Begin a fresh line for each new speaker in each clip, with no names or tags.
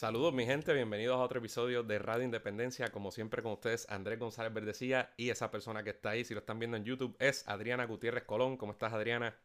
Saludos mi gente, bienvenidos a otro episodio de Radio Independencia. Como siempre con ustedes, Andrés González Verdecía y esa persona que está ahí, si lo están viendo en YouTube, es Adriana Gutiérrez Colón. ¿Cómo estás Adriana?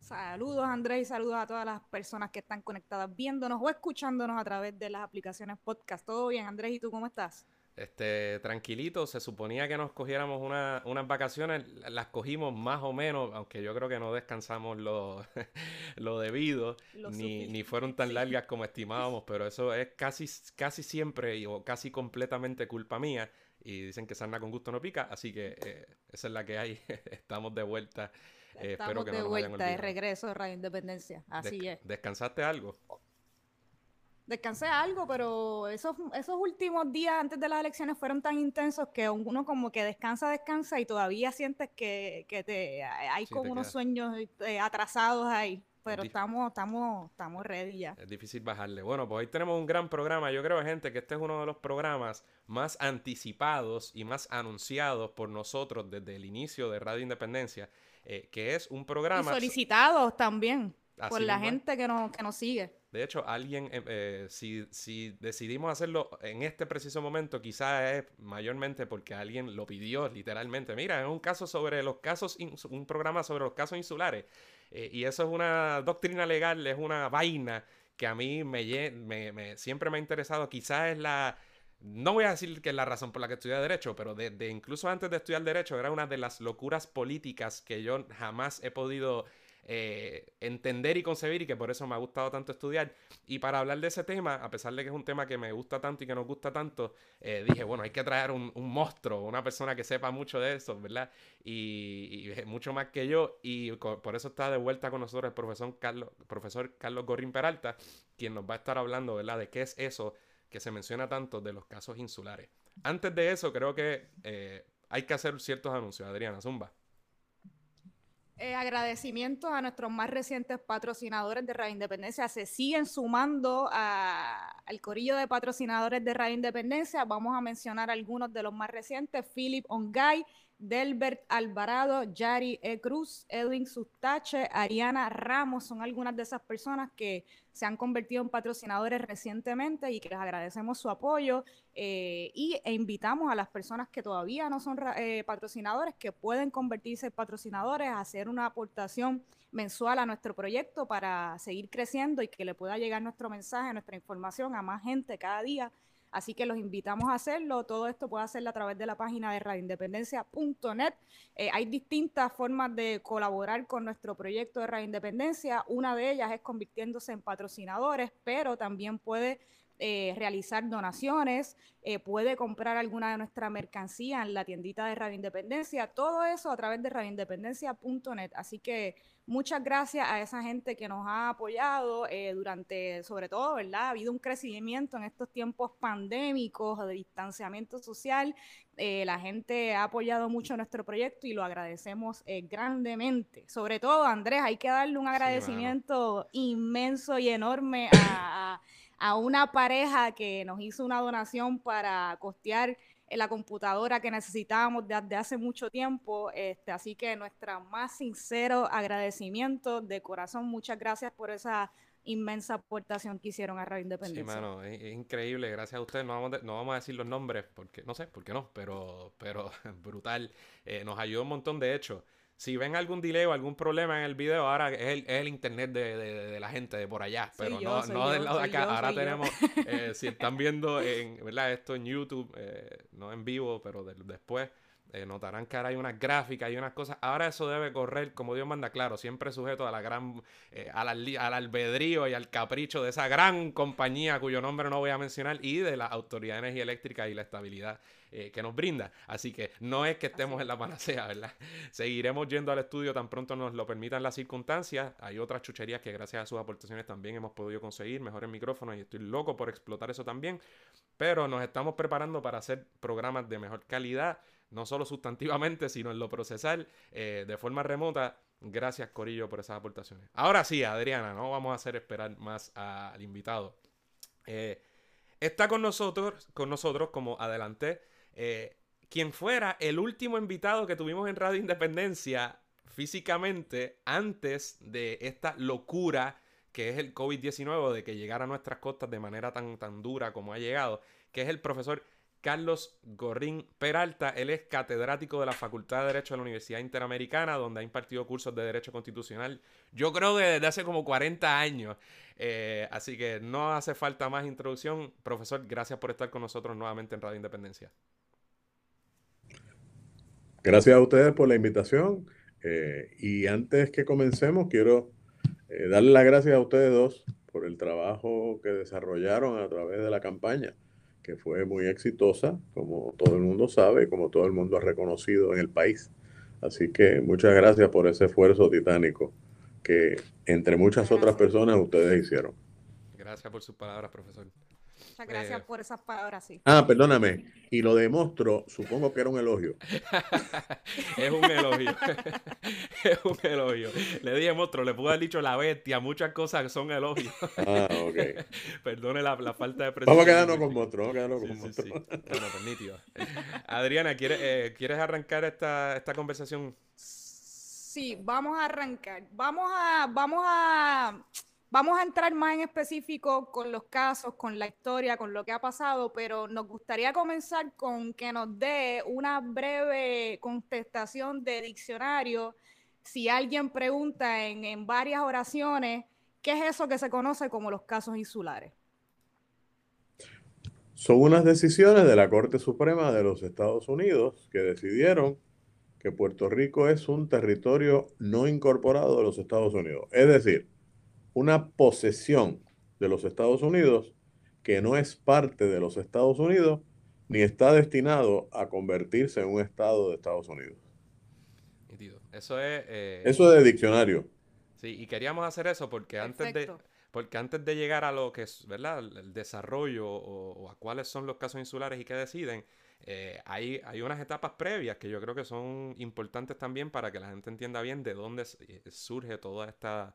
Saludos Andrés y saludos a todas las personas que están conectadas viéndonos o escuchándonos a través de las aplicaciones podcast. ¿Todo bien Andrés? ¿Y tú cómo estás?
Este, tranquilito, se suponía que nos cogiéramos unas vacaciones, las cogimos más o menos, aunque yo creo que no descansamos lo, lo debido, ni, fueron tan largas como estimábamos, pero eso es casi, casi siempre o casi completamente culpa mía. Y dicen que sana con gusto no pica, así que eh, esa es la que hay. Estamos de vuelta.
Eh, Estamos de vuelta, de regreso de Radio Independencia. Así es.
¿Descansaste algo?
Descansé algo, pero esos, esos últimos días antes de las elecciones fueron tan intensos que uno como que descansa, descansa y todavía sientes que, te hay como unos sueños eh, atrasados ahí. Pero estamos, estamos, estamos ready ya.
Es difícil bajarle. Bueno, pues hoy tenemos un gran programa. Yo creo, gente, que este es uno de los programas más anticipados y más anunciados por nosotros desde el inicio de Radio Independencia, eh, que es un programa...
Y solicitados también por la gente que nos, que nos sigue.
De hecho, alguien, eh, eh, si, si, decidimos hacerlo en este preciso momento, quizás es mayormente porque alguien lo pidió literalmente. Mira, es un caso sobre los casos, un programa sobre los casos insulares. Eh, y eso es una doctrina legal, es una vaina que a mí me, me, siempre me ha interesado. Quizás es la, no voy a decir que es la razón por la que estudié Derecho, pero de, incluso antes de estudiar Derecho era una de las locuras políticas que yo jamás he podido eh, entender y concebir y que por eso me ha gustado tanto estudiar. Y para hablar de ese tema, a pesar de que es un tema que me gusta tanto y que nos gusta tanto, eh, dije, bueno, hay que traer un, monstruo, una persona que sepa mucho de eso, ¿verdad? Y, mucho más que yo. Y por eso está de vuelta con nosotros el profesor Carlos, profesor Carlos Gorrín Peralta, quien nos va a estar hablando, ¿verdad? De qué es eso que se menciona tanto de los casos insulares. Antes de eso, creo que eh, hay que hacer ciertos anuncios. Adriana, Zumba.
Eh, agradecimientos a nuestros más recientes patrocinadores de Radio Independencia. Se siguen sumando al corillo de patrocinadores de Radio Independencia. Vamos a mencionar algunos de los más recientes. Philip Ongay, Delbert Alvarado, Yari E. Cruz, Edwin Sustache, Ariana Ramos, son algunas de esas personas que se han convertido en patrocinadores recientemente y que les agradecemos su apoyo eh, y, e invitamos a las personas que todavía no son eh, patrocinadores, que pueden convertirse en patrocinadores, a hacer una aportación mensual a nuestro proyecto para seguir creciendo y que le pueda llegar nuestro mensaje, nuestra información a más gente cada día Así que los invitamos a hacerlo. Todo esto puede hacerlo a través de la página de radioindependencia.net. Eh, hay distintas formas de colaborar con nuestro proyecto de Radio Independencia. Una de ellas es convirtiéndose en patrocinadores, pero también puede eh, realizar donaciones, eh, puede comprar alguna de nuestra mercancía en la tiendita de Radio Independencia, todo eso a través de radioindependencia.net. Así que muchas gracias a esa gente que nos ha apoyado eh, durante, sobre todo, ¿verdad? Ha habido un crecimiento en estos tiempos pandémicos de distanciamiento social. la gente ha apoyado mucho nuestro proyecto y lo agradecemos grandemente. Sobre todo, Andrés, hay que darle un agradecimiento inmenso y enorme a a una pareja que nos hizo una donación para costear eh, la computadora que necesitábamos desde hace mucho tiempo. Este, así que nuestra más sincero agradecimiento de corazón. Muchas gracias por esa inmensa aportación que hicieron a Radio Independencia.
Sí, mano, es, increíble. Gracias a ustedes. No vamos, no vamos a decir los nombres porque, no sé, por qué no, pero, pero brutal. Eh, nos ayudó un montón, de hecho si ven algún delay o algún problema en el video, ahora es el, internet de, la gente de por allá, pero no, no del lado de acá. ahora tenemos, eh, si están viendo en, ¿verdad? esto en YouTube, eh, no en vivo, pero después, eh, notarán que ahora hay unas gráficas y unas cosas. Ahora eso debe correr como Dios manda, claro, siempre sujeto a la gran, al, al albedrío y al capricho de esa gran compañía cuyo nombre no voy a mencionar y de la Autoridad de Energía Eléctrica y la Estabilidad eh, que nos brinda. Así que no es que estemos en la panacea, ¿verdad? Seguiremos yendo al estudio tan pronto nos lo permitan las circunstancias. Hay otras chucherías que gracias a sus aportaciones también hemos podido conseguir mejores micrófonos y estoy loco por explotar eso también. Pero nos estamos preparando para hacer programas de mejor calidad, no solo sustantivamente, sino en lo procesal, eh, de forma remota. Gracias, Corillo, por esas aportaciones. Ahora sí, Adriana, no vamos a hacer esperar más al invitado. Eh, está con nosotros, con nosotros, como adelanté, eh, quien fuera el último invitado que tuvimos en Radio Independencia físicamente antes de esta locura que es el COVID-19, de que llegara a nuestras costas de manera tan, tan dura como ha llegado, que es el profesor Carlos Gorrín Peralta. Él es catedrático de la Facultad de Derecho de la Universidad Interamericana, donde ha impartido cursos de Derecho Constitucional, yo creo que desde hace como 40 años. Eh, así que no hace falta más introducción. Profesor, gracias por estar con nosotros nuevamente en Radio Independencia.
Gracias a ustedes por la invitación. Eh, y antes que comencemos, quiero eh, darle las gracias a ustedes dos por el trabajo que desarrollaron a través de la campaña que fue muy exitosa, como todo el mundo sabe, como todo el mundo ha reconocido en el país. Así que muchas gracias por ese esfuerzo titánico que entre muchas otras personas ustedes hicieron.
Gracias por sus palabras, profesor.
Muchas gracias eh, por esas palabras, sí.
Ah, perdóname. Y lo demostró, supongo que era un elogio.
es un elogio. es un elogio. Le dije monstruo, le pude haber dicho la bestia, muchas cosas son elogios.
ah, ok.
Perdone la, falta de
precisión. Vamos a quedarnos con monstruo, vamos a quedarnos con monstruo.
Bueno, pues Adriana, ¿quieres, eh, ¿quieres arrancar esta, esta conversación?
Sí, vamos a arrancar. Vamos a, vamos a Vamos a entrar más en específico con los casos, con la historia, con lo que ha pasado, pero nos gustaría comenzar con que nos dé una breve contestación de diccionario. Si alguien pregunta en, varias oraciones, ¿qué es eso que se conoce como los casos insulares?
Son unas decisiones de la Corte Suprema de los Estados Unidos que decidieron que Puerto Rico es un territorio no incorporado de los Estados Unidos. Es decir, una posesión de los Estados Unidos que no es parte de los Estados Unidos ni está destinado a convertirse en un Estado de Estados Unidos.
Eso es...
Eh, eso es de diccionario.
Sí, y queríamos hacer eso porque antes de... Porque antes de llegar a lo que es, ¿verdad? El desarrollo o, a cuáles son los casos insulares y qué deciden, eh, hay, hay unas etapas previas que yo creo que son importantes también para que la gente entienda bien de dónde surge toda esta,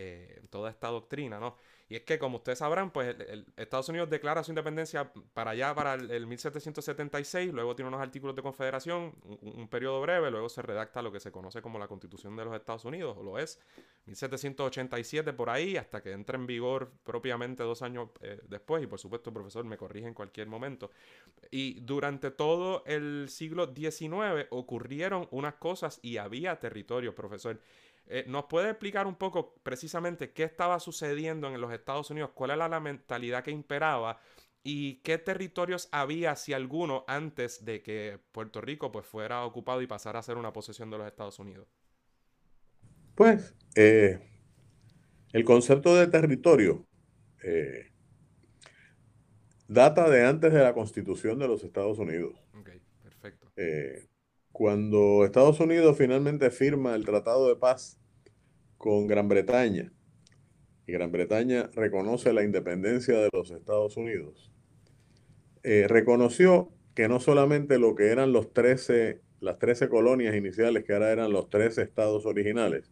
eh, toda esta doctrina, ¿no? Y es que, como ustedes sabrán, pues Estados Unidos declara su independencia para allá, para el, 1776, luego tiene unos artículos de confederación, un, periodo breve, luego se redacta lo que se conoce como la Constitución de los Estados Unidos, o lo es, 1787 por ahí, hasta que entra en vigor propiamente dos años eh, después, y por supuesto, profesor, me corrige en cualquier momento. Y durante todo el siglo XIX ocurrieron unas cosas y había territorio, profesor. Eh, ¿Nos puede explicar un poco precisamente qué estaba sucediendo en los Estados Unidos? ¿Cuál era la mentalidad que imperaba? ¿Y qué territorios había, si alguno, antes de que Puerto Rico pues, fuera ocupado y pasara a ser una posesión de los Estados Unidos?
Pues eh, el concepto de territorio eh, data de antes de la constitución de los Estados Unidos.
Ok, perfecto.
Cuando Estados Unidos finalmente firma el Tratado de Paz con Gran Bretaña y Gran Bretaña reconoce la independencia de los Estados Unidos, eh, reconoció que no solamente lo que eran los 13, las 13 colonias iniciales, que ahora eran los 13 estados originales,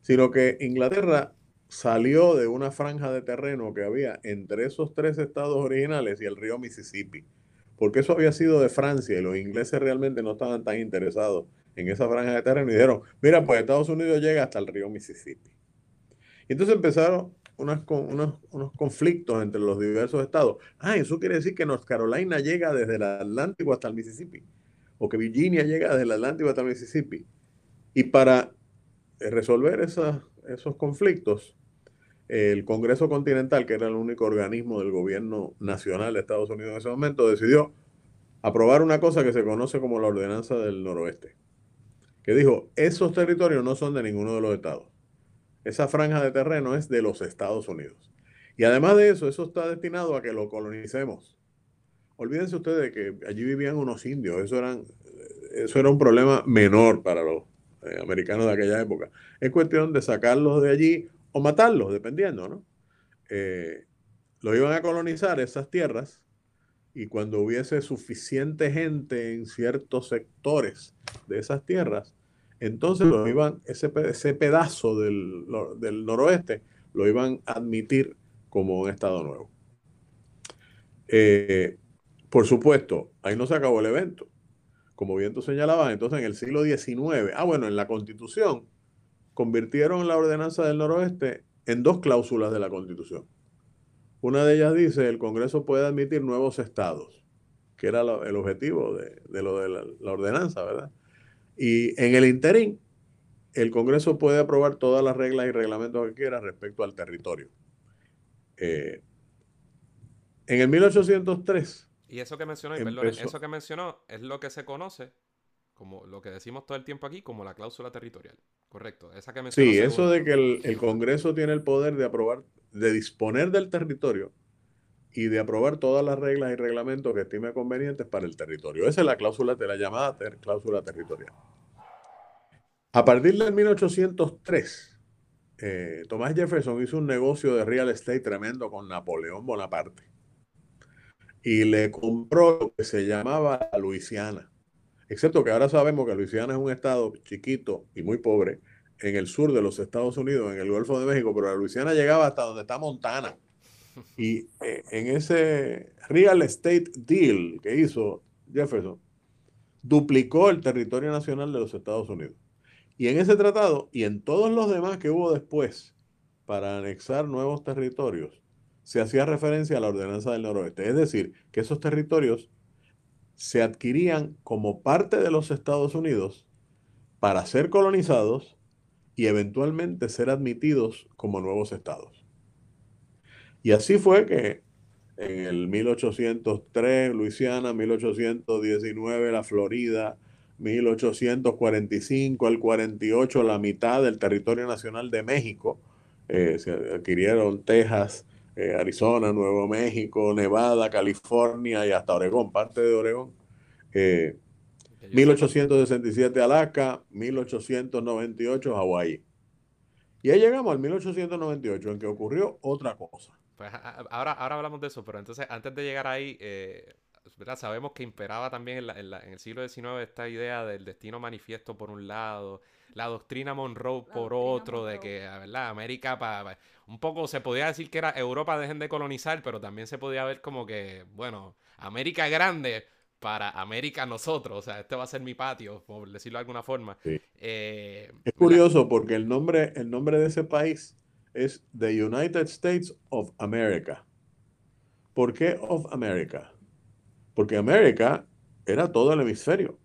sino que Inglaterra salió de una franja de terreno que había entre esos tres estados originales y el río Mississippi, porque eso había sido de Francia y los ingleses realmente no estaban tan interesados en esa franja de terreno y dijeron, mira, pues Estados Unidos llega hasta el río Mississippi. Y entonces empezaron unos, unos, conflictos entre los diversos estados. Ah, eso quiere decir que North Carolina llega desde el Atlántico hasta el Mississippi, o que Virginia llega desde el Atlántico hasta el Mississippi. Y para resolver esos conflictos, el Congreso Continental, que era el único organismo del gobierno nacional de Estados Unidos en ese momento, decidió aprobar una cosa que se conoce como la Ordenanza del Noroeste que dijo, esos territorios no son de ninguno de los estados. Esa franja de terreno es de los Estados Unidos. Y además de eso, eso está destinado a que lo colonicemos. olvídense ustedes que allí vivían unos indios, eso, eran, eso era un problema menor para los eh, americanos de aquella época. Es cuestión de sacarlos de allí o matarlos, dependiendo, ¿no? Eh, lo iban a colonizar esas tierras y cuando hubiese suficiente gente en ciertos sectores de esas tierras, entonces lo iban, ese, ese pedazo del, del, noroeste lo iban a admitir como un Estado nuevo. Eh, por supuesto, ahí no se acabó el evento. Como bien tú señalabas, entonces en el siglo XIX, ah bueno, en la constitución, convirtieron la ordenanza del noroeste en dos cláusulas de la constitución. Una de ellas dice, el Congreso puede admitir nuevos estados, que era el objetivo de, lo de la, ordenanza, ¿verdad? Y en el interín, el Congreso puede aprobar todas las reglas y reglamentos que quiera respecto al territorio. Eh, en el 1803.
Y eso que mencionó, eso que mencionó es lo que se conoce como lo que decimos todo el tiempo aquí, como la cláusula territorial. Correcto. Esa que.
Sí, eso de que el, el, Congreso tiene el poder de aprobar de disponer del territorio y de aprobar todas las reglas y reglamentos que estime convenientes para el territorio. Esa es la cláusula de la llamada cláusula territorial. A partir del 1803, eh, Thomas Jefferson hizo un negocio de real estate tremendo con Napoleón Bonaparte y le compró lo que se llamaba Luisiana. Excepto que ahora sabemos que Luisiana es un estado chiquito y muy pobre, en el sur de los Estados Unidos, en el Golfo de México, pero la Luisiana llegaba hasta donde está Montana. Y eh, en ese real estate deal que hizo Jefferson, duplicó el territorio nacional de los Estados Unidos. Y en ese tratado y en todos los demás que hubo después para anexar nuevos territorios, se hacía referencia a la ordenanza del noroeste. Es decir, que esos territorios se adquirían como parte de los Estados Unidos para ser colonizados y eventualmente ser admitidos como nuevos estados. Y así fue que en el 1803 Luisiana, 1819 la Florida, 1845 al 48 la mitad del territorio nacional de México, eh, se adquirieron Texas, eh, Arizona, Nuevo México, Nevada, California y hasta Oregón, parte de Oregón. Eh, 1867 Alaska, 1898 Hawái. Y ahí llegamos al 1898, en que ocurrió otra cosa.
Pues ahora, ahora hablamos de eso, pero entonces antes de llegar ahí, eh, sabemos que imperaba también en, el siglo XIX esta idea del destino manifiesto por un lado, la doctrina Monroe por otro, de que, ¿verdad? América, pa, un poco se podía decir que era Europa dejen de colonizar, pero también se podía ver como que, bueno, América grande, para América nosotros. O sea, este va a ser mi patio, por decirlo de alguna forma.
Eh, es curioso porque el nombre, el nombre de ese país es The United States of America. ¿Por qué of America? Porque América era todo el hemisferio.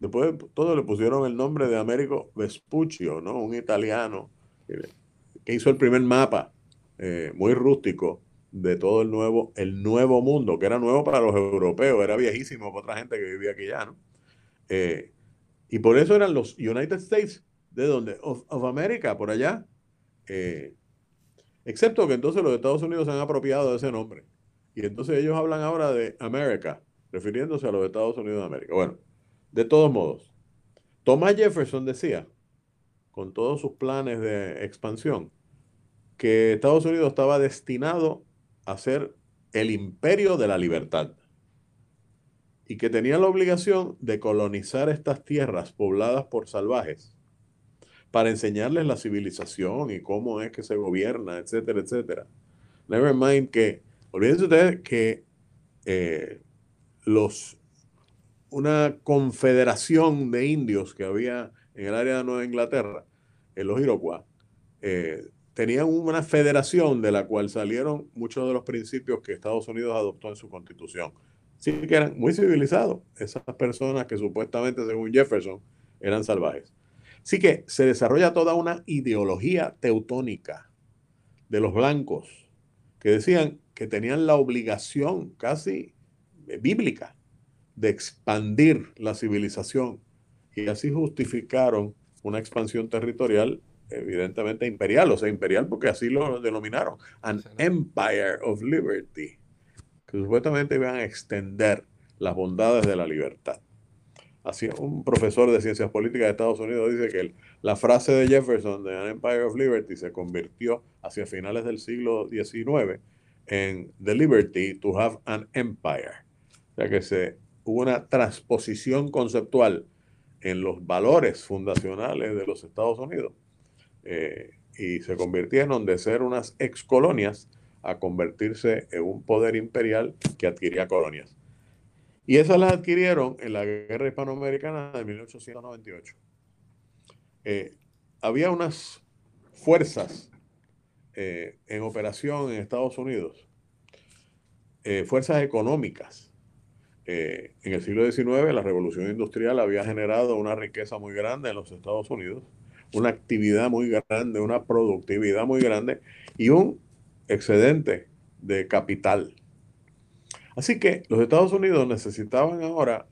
Después todo le pusieron el nombre de Américo Vespuccio, ¿no? Un italiano que hizo el primer mapa, eh, muy rústico, de todo el nuevo, el nuevo mundo, que era nuevo para los europeos, era viejísimo para otra gente que vivía aquí ya, ¿no? Eh, y por eso eran los United States, ¿de dónde? Of, America, por allá. Eh, excepto que entonces los Estados Unidos se han apropiado de ese nombre. Y entonces ellos hablan ahora de América, refiriéndose a los Estados Unidos de América. Bueno, de todos modos, Thomas Jefferson decía, con todos sus planes de expansión, que Estados Unidos estaba destinado a ser el imperio de la libertad y que tenían la obligación de colonizar estas tierras pobladas por salvajes para enseñarles la civilización y cómo es que se gobierna, etcétera, etcétera. Never mind que, olvídense ustedes que eh, los, una confederación de indios que había en el área de Nueva Inglaterra, en los Iroquois, eh, tenían una federación de la cual salieron muchos de los principios que Estados Unidos adoptó en su constitución. Sí que eran muy civilizados esas personas que supuestamente, según Jefferson, eran salvajes. Así que se desarrolla toda una ideología teutónica de los blancos que decían que tenían la obligación casi bíblica de expandir la civilización y así justificaron una expansión territorial evidentemente imperial, o sea, imperial porque así lo denominaron, an empire of liberty, que supuestamente iban a extender las bondades de la libertad. Así, un profesor de ciencias políticas de Estados Unidos dice que la frase de Jefferson de An Empire of Liberty se convirtió hacia finales del siglo XIX en The Liberty to Have an Empire. O sea que se, hubo una transposición conceptual en los valores fundacionales de los Estados Unidos eh, y se convirtieron de ser unas ex colonias a convertirse en un poder imperial que adquiría colonias. Y esas las adquirieron en la guerra hispanoamericana de 1898. Eh, había unas fuerzas eh, en operación en Estados Unidos, eh, fuerzas económicas. en el siglo XIX la revolución industrial había generado una riqueza muy grande en los Estados Unidos, una actividad muy grande, una productividad muy grande y un excedente de capital. Así que los Estados Unidos necesitaban ahora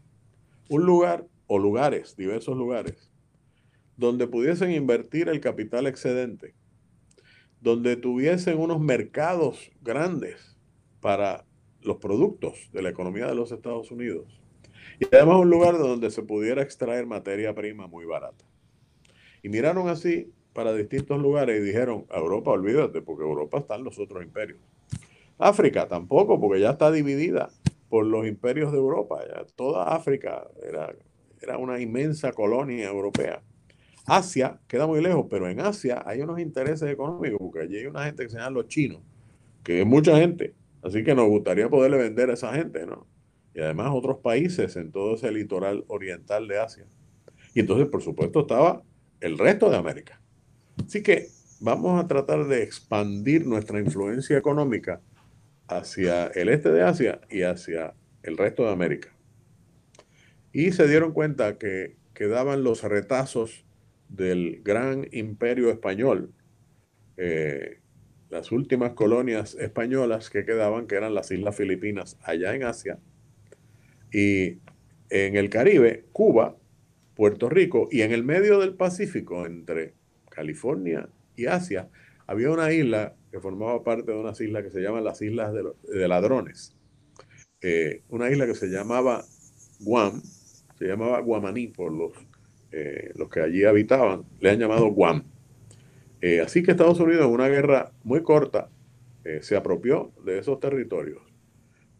un lugar o lugares, diversos lugares, donde pudiesen invertir el capital excedente, donde tuviesen unos mercados grandes para los productos de la economía de los Estados Unidos. Y además un lugar donde se pudiera extraer materia prima muy barata. Y miraron así para distintos lugares y dijeron, Europa, olvídate, porque Europa están los otros imperios. África tampoco, porque ya está dividida por los imperios de Europa. Ya toda África era, era una inmensa colonia europea. Asia queda muy lejos, pero en Asia hay unos intereses económicos, porque allí hay una gente que se llama los chinos, que es mucha gente. Así que nos gustaría poderle vender a esa gente, ¿no? Y además otros países en todo ese litoral oriental de Asia. Y entonces, por supuesto, estaba el resto de América. Así que vamos a tratar de expandir nuestra influencia económica hacia el este de Asia y hacia el resto de América. Y se dieron cuenta que quedaban los retazos del gran imperio español, eh, las últimas colonias españolas que quedaban, que eran las Islas Filipinas allá en Asia, y en el Caribe, Cuba, Puerto Rico, y en el medio del Pacífico, entre California y Asia, había una isla que formaba parte de unas islas que se llaman las Islas de, Ladrones. Eh, una isla que se llamaba Guam, se llamaba Guamaní por los, eh, los que allí habitaban, le han llamado Guam. Eh, así que Estados Unidos en una guerra muy corta se apropió de esos territorios,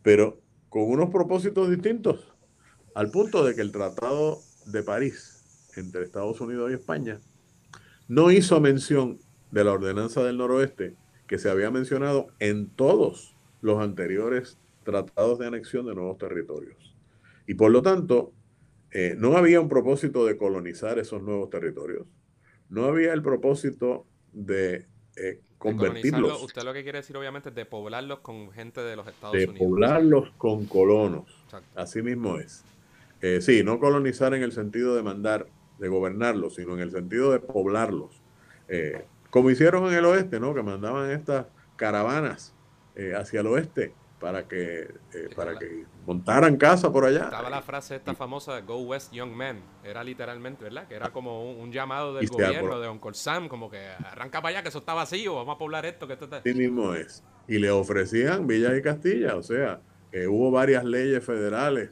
pero con unos propósitos distintos, al punto de que el Tratado de París entre Estados Unidos y España no hizo mención de la ordenanza del noroeste que se había mencionado en todos los anteriores tratados de anexión de nuevos territorios. Y por lo tanto, eh, no había un propósito de colonizar esos nuevos territorios, no había el propósito de eh, convertirlos.
usted lo que quiere decir obviamente es de poblarlos con gente de los Estados
Unidos. De poblarlos con colonos. Así mismo es. Eh, sí, no colonizar en el sentido de mandar de gobernarlos, sino en el sentido de poblarlos. Como hicieron en el oeste, ¿no? Que mandaban estas caravanas hacia el oeste para que eh, para que montaran casa por allá.
Estaba la frase esta famosa Go West Young Men, era literalmente, ¿verdad? Que era como un, llamado del gobierno de Uncle Sam, como que arranca para allá que eso está vacío, vamos a poblar esto que esto está...
Sí mismo es. Y le ofrecían Villas y Castilla, o sea, hubo varias leyes federales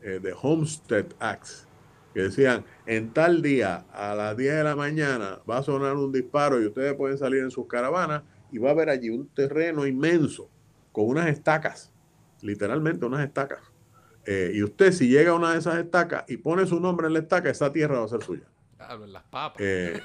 de Homestead Acts que decían, en tal día a las 10 de la mañana va a sonar un disparo y ustedes pueden salir en sus caravanas y va a haber allí un terreno inmenso con unas estacas, literalmente unas estacas. Eh, y usted si llega a una de esas estacas y pone su nombre en la estaca, esa tierra va a ser suya.
Claro, las papas.
Eh,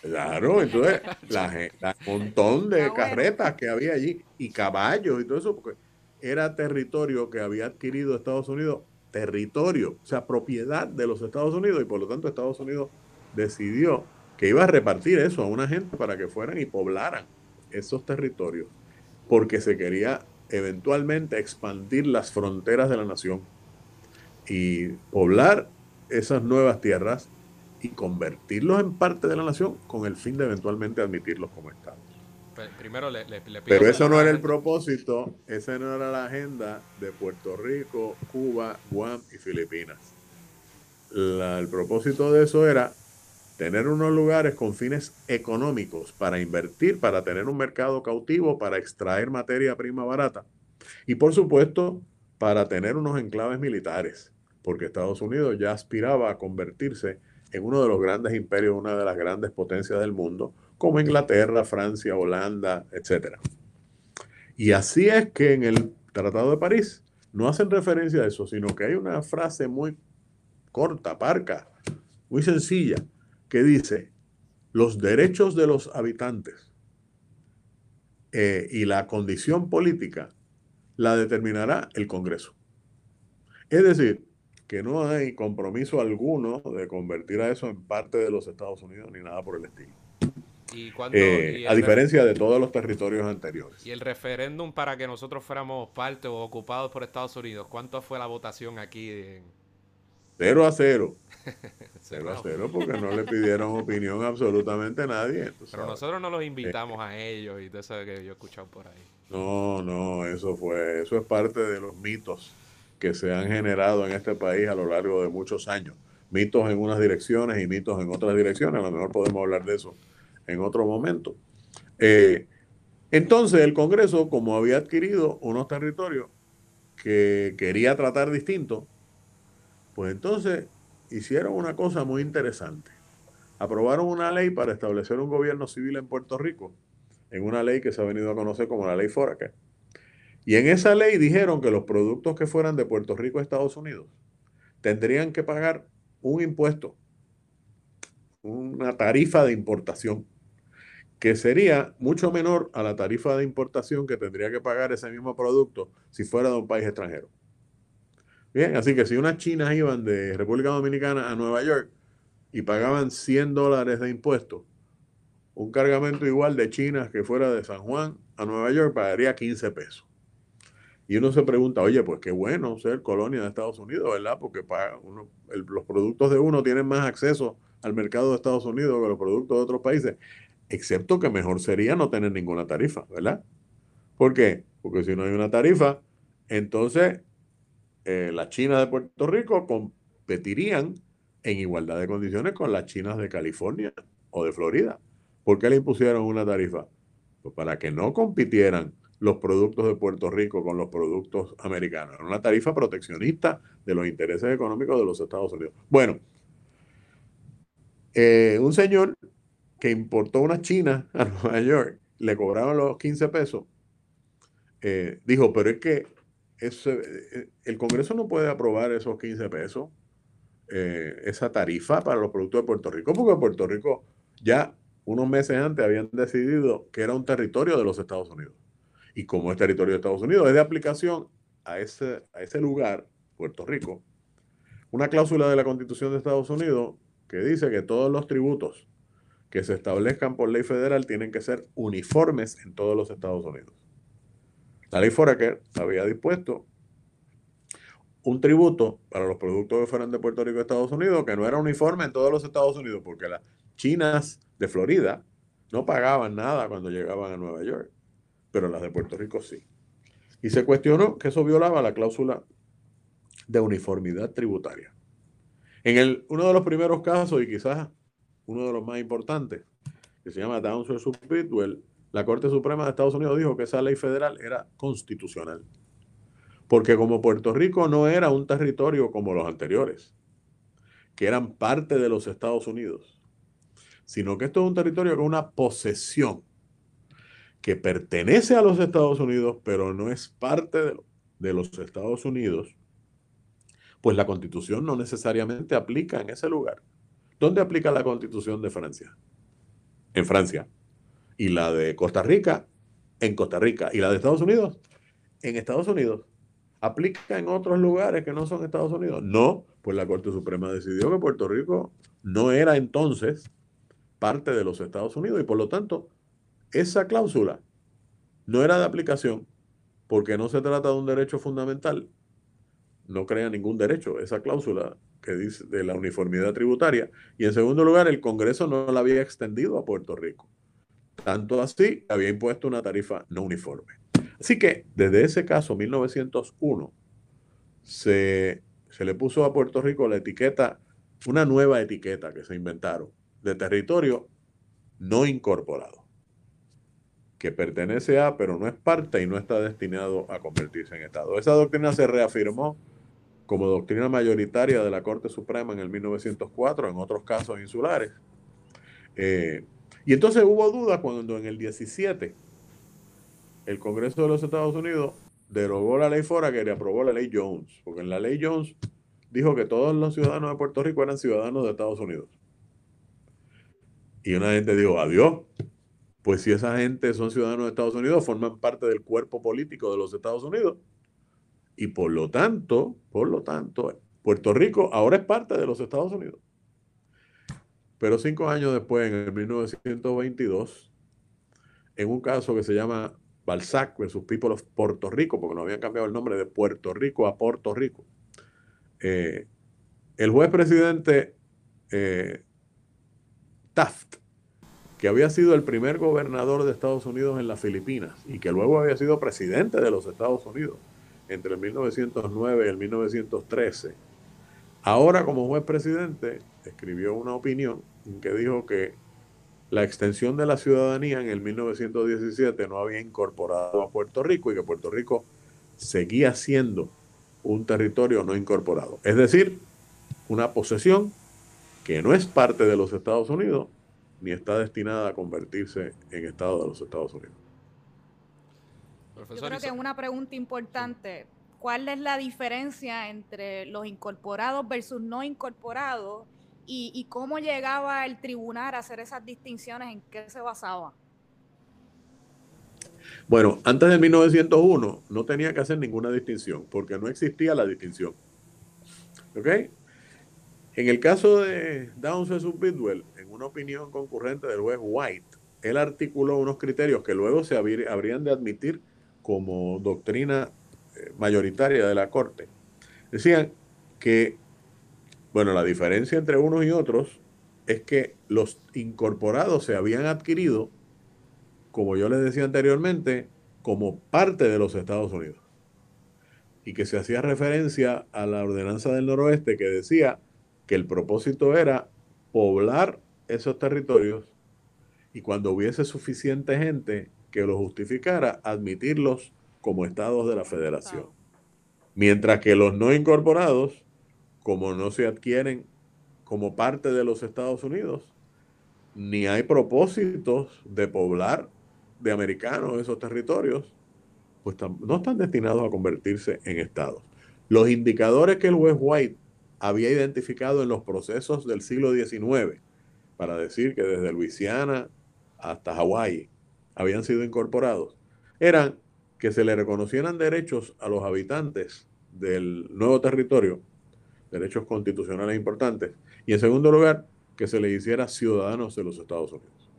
claro, entonces la, la, montón de carretas que había allí y caballos y todo eso, porque era territorio que había adquirido Estados Unidos territorio, o sea, propiedad de los Estados Unidos y por lo tanto Estados Unidos decidió que iba a repartir eso a una gente para que fueran y poblaran esos territorios, porque se quería eventualmente expandir las fronteras de la nación y poblar esas nuevas tierras y convertirlos en parte de la nación con el fin de eventualmente admitirlos como Estado.
Primero le,
Pero eso no era el propósito, esa no era la agenda de Puerto Rico, Cuba, Guam y Filipinas. el propósito de eso era tener unos lugares con fines económicos para invertir, para tener un mercado cautivo, para extraer materia prima barata Y por supuesto, para tener unos enclaves militares, porque Estados Unidos ya aspiraba a convertirse en uno de los grandes imperios, una de las grandes potencias del mundo, como Inglaterra, Francia, Holanda, etc. Y así es que en el Tratado de París no hacen referencia a eso, sino que hay una frase muy corta, parca, muy sencilla, que dice, los derechos de los habitantes eh, y la condición política la determinará el Congreso. Es decir, que no hay compromiso alguno de convertir a eso en parte de los Estados Unidos ni nada por el estilo. Eh, a diferencia de todos los territorios anteriores.
Y el referéndum para que nosotros fuéramos parte o ocupados por Estados Unidos, ¿cuánto fue la votación aquí? En...
Cero a cero. cero a cero porque no le pidieron opinión absolutamente a nadie.
Pero nosotros no los invitamos a ellos y de eso que yo he escuchado por ahí.
No, no, eso fue, eso es parte de los mitos que se han generado en este país a lo largo de muchos años. Mitos en unas direcciones y mitos en otras direcciones. A lo mejor podemos hablar de eso en otro momento. Eh, entonces el Congreso, como había adquirido unos territorios que quería tratar distinto, pues entonces hicieron una cosa muy interesante. Aprobaron una ley para establecer un gobierno civil en Puerto Rico, en una ley que se ha venido a conocer como la ley Foraker. Y en esa ley dijeron que los productos que fueran de Puerto Rico a Estados Unidos tendrían que pagar un impuesto, una tarifa de importación que sería mucho menor a la tarifa de importación que tendría que pagar ese mismo producto si fuera de un país extranjero. Bien, así que si unas chinas iban de República Dominicana a Nueva York y pagaban 100 dólares de impuestos, un cargamento igual de chinas que fuera de San Juan a Nueva York pagaría 15 pesos. Y uno se pregunta, oye, pues qué bueno ser colonia de Estados Unidos, ¿verdad? Porque los productos de uno tienen más acceso al mercado de Estados Unidos que los productos de otros países excepto que mejor sería no tener ninguna tarifa, ¿verdad? ¿Por qué? Porque si no hay una tarifa, entonces eh, las chinas de Puerto Rico competirían en igualdad de condiciones con las chinas de California o de Florida. ¿Por qué le impusieron una tarifa? Pues para que no compitieran los productos de Puerto Rico con los productos americanos. Era una tarifa proteccionista de los intereses económicos de los Estados Unidos. Bueno, eh, un señor que importó una china a Nueva York, le cobraron los 15 pesos, eh, dijo, pero es que eh, el Congreso no puede aprobar esos 15 pesos, eh, esa tarifa para los productos de Puerto Rico, porque Puerto Rico ya unos meses antes habían decidido que era un territorio de los Estados Unidos. Y como es territorio de Estados Unidos, es de aplicación a ese, a ese lugar, Puerto Rico, una cláusula de la Constitución de Estados Unidos que dice que todos los tributos que se establezcan por ley federal tienen que ser uniformes en todos los Estados Unidos. La ley Foraker había dispuesto un tributo para los productos que fueran de Puerto Rico a Estados Unidos que no era uniforme en todos los Estados Unidos porque las chinas de Florida no pagaban nada cuando llegaban a Nueva York, pero las de Puerto Rico sí. Y se cuestionó que eso violaba la cláusula de uniformidad tributaria. En el, uno de los primeros casos, y quizás uno de los más importantes, que se llama Downs vs. La Corte Suprema de Estados Unidos dijo que esa ley federal era constitucional. Porque como Puerto Rico no era un territorio como los anteriores, que eran parte de los Estados Unidos, sino que esto es un territorio con una posesión que pertenece a los Estados Unidos, pero no es parte de, de los Estados Unidos, pues la constitución no necesariamente aplica en ese lugar. ¿Dónde aplica la constitución de Francia? En Francia. Y la de Costa Rica, en Costa Rica. Y la de Estados Unidos, en Estados Unidos. ¿Aplica en otros lugares que no son Estados Unidos? No, pues la Corte Suprema decidió que Puerto Rico no era entonces parte de los Estados Unidos y por lo tanto esa cláusula no era de aplicación porque no se trata de un derecho fundamental. No crea ningún derecho esa cláusula que dice de la uniformidad tributaria. Y en segundo lugar, el Congreso no la había extendido a Puerto Rico. Tanto así, había impuesto una tarifa no uniforme. Así que desde ese caso, 1901, se, se le puso a Puerto Rico la etiqueta, una nueva etiqueta que se inventaron, de territorio no incorporado. que pertenece a, pero no es parte y no está destinado a convertirse en Estado. Esa doctrina se reafirmó como doctrina mayoritaria de la Corte Suprema en el 1904, en otros casos insulares. Eh, y entonces hubo dudas cuando en el 17 el Congreso de los Estados Unidos derogó la ley Foraker y aprobó la ley Jones, porque en la ley Jones dijo que todos los ciudadanos de Puerto Rico eran ciudadanos de Estados Unidos. Y una gente dijo, adiós, pues si esa gente son ciudadanos de Estados Unidos, forman parte del cuerpo político de los Estados Unidos. Y por lo tanto, por lo tanto, Puerto Rico ahora es parte de los Estados Unidos. Pero cinco años después, en el 1922, en un caso que se llama Balzac versus People of Puerto Rico, porque no habían cambiado el nombre de Puerto Rico a Puerto Rico, eh, el juez presidente eh, Taft, que había sido el primer gobernador de Estados Unidos en las Filipinas y que luego había sido presidente de los Estados Unidos entre el 1909 y el 1913, ahora como juez presidente escribió una opinión que dijo que la extensión de la ciudadanía en el 1917 no había incorporado a Puerto Rico y que Puerto Rico seguía siendo un territorio no incorporado. Es decir, una posesión que no es parte de los Estados Unidos ni está destinada a convertirse en Estado de los Estados Unidos.
Yo creo que una pregunta importante, ¿cuál es la diferencia entre los incorporados versus no incorporados y, cómo llegaba el tribunal a hacer esas distinciones, en qué se basaba?
Bueno, antes de 1901 no tenía que hacer ninguna distinción porque no existía la distinción. ¿Ok? En el caso de Downs vs. Bidwell, en una opinión concurrente del juez White, él articuló unos criterios que luego se habrían de admitir como doctrina eh, mayoritaria de la Corte. Decían que, bueno, la diferencia entre unos y otros es que los incorporados se habían adquirido, como yo les decía anteriormente, como parte de los Estados Unidos. Y que se hacía referencia a la ordenanza del noroeste que decía que el propósito era poblar esos territorios y cuando hubiese suficiente gente que lo justificara, admitirlos como estados de la federación. Mientras que los no incorporados, como no se adquieren como parte de los Estados Unidos, ni hay propósitos de poblar de americanos esos territorios, pues no están destinados a convertirse en estados. Los indicadores que el juez White había identificado en los procesos del siglo XIX, para decir que desde Luisiana hasta Hawái habían sido incorporados, eran que se le reconocieran derechos a los habitantes del nuevo territorio, derechos constitucionales importantes, y en segundo lugar, que se le hiciera ciudadanos de los Estados Unidos.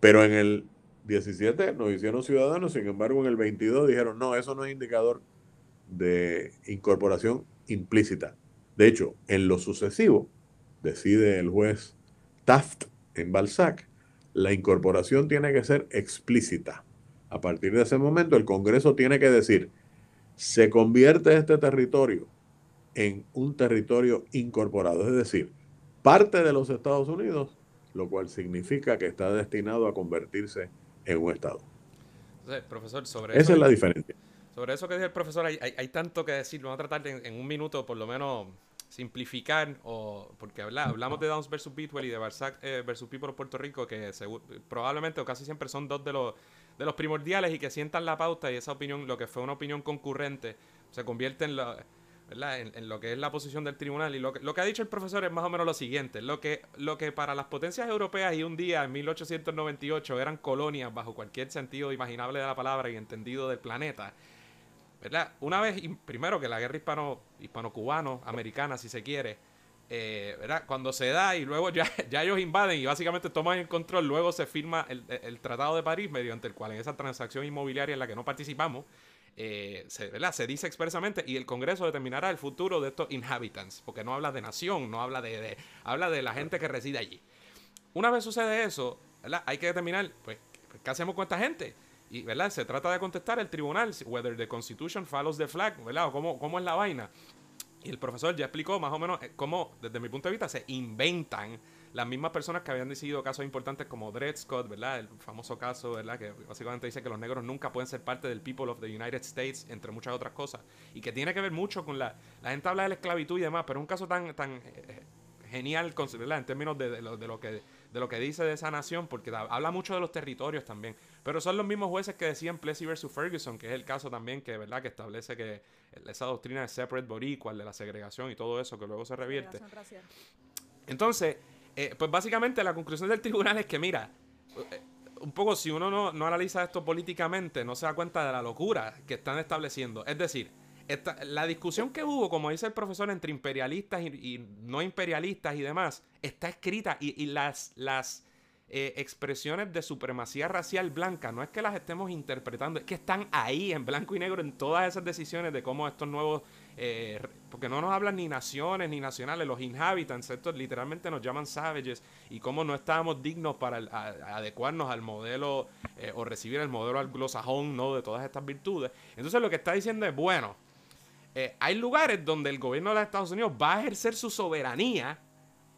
Pero en el 17 nos hicieron ciudadanos, sin embargo en el 22 dijeron, no, eso no es indicador de incorporación implícita. De hecho, en lo sucesivo, decide el juez Taft en Balzac, la incorporación tiene que ser explícita. A partir de ese momento, el Congreso tiene que decir, se convierte este territorio en un territorio incorporado, es decir, parte de los Estados Unidos, lo cual significa que está destinado a convertirse en un Estado.
profesor, sobre
Esa es la diferencia.
Sobre eso que dice el profesor, hay, tanto que decir. Vamos a tratar en, un minuto, por lo menos, simplificar, o porque hablamos de Downs versus Beatwell y de Barsac eh, versus People of Puerto Rico, que probablemente o casi siempre son dos de los, de los primordiales y que sientan la pauta y esa opinión, lo que fue una opinión concurrente, se convierte en, en, lo que es la posición del tribunal. Y lo que, lo que ha dicho el profesor es más o menos lo siguiente, lo que, lo que para las potencias europeas y un día en 1898 eran colonias bajo cualquier sentido imaginable de la palabra y entendido del planeta una vez, primero que la guerra hispano, hispano-cubano, americana, si se quiere, eh, ¿verdad? Cuando se da y luego ya, ya ellos invaden y básicamente toman el control, luego se firma el, Tratado de París, mediante el cual en esa transacción inmobiliaria en la que no participamos, eh, se, se dice expresamente y el Congreso determinará el futuro de estos inhabitants, porque no habla de nación, no habla de, habla de la gente que reside allí. Una vez sucede eso, hay que determinar, pues, ¿qué hacemos con esta gente? Y, ¿verdad? Se trata de contestar el tribunal, whether the Constitution follows the flag, ¿verdad? O cómo, cómo es la vaina. Y el profesor ya explicó más o menos eh, cómo, desde mi punto de vista, se inventan las mismas personas que habían decidido casos importantes como Dred Scott, ¿verdad? El famoso caso, ¿verdad? Que básicamente dice que los negros nunca pueden ser parte del people of the United States, entre muchas otras cosas. Y que tiene que ver mucho con la... La gente habla de la esclavitud y demás, pero es un caso tan, tan eh, genial, ¿verdad? En términos de, lo, de, lo que, de lo que dice de esa nación, porque habla mucho de los territorios también. Pero son los mismos jueces que decían Plessy versus Ferguson, que es el caso también que, ¿verdad? Que establece que esa doctrina de separate boricua, de la segregación y todo eso, que luego se revierte. Entonces eh, pues básicamente la conclusión del tribunal es que, mira, eh, un poco si uno no, analiza esto políticamente, no se da cuenta de la locura que están estableciendo. Es decir, la discusión que hubo, como dice el profesor, entre imperialistas y, no imperialistas y demás, está escrita y, las, las eh, expresiones de supremacía racial blanca no es que las estemos interpretando, es que están ahí en blanco y negro en todas esas decisiones de cómo estos nuevos eh, porque no nos hablan ni naciones ni nacionales, los inhabitants, estos literalmente nos llaman savages y cómo no estábamos dignos para adecuarnos al modelo eh, o recibir el modelo anglosajón ¿no? de todas estas virtudes. Entonces lo que está diciendo es, bueno, eh, hay lugares donde el gobierno de los Estados Unidos va a ejercer su soberanía,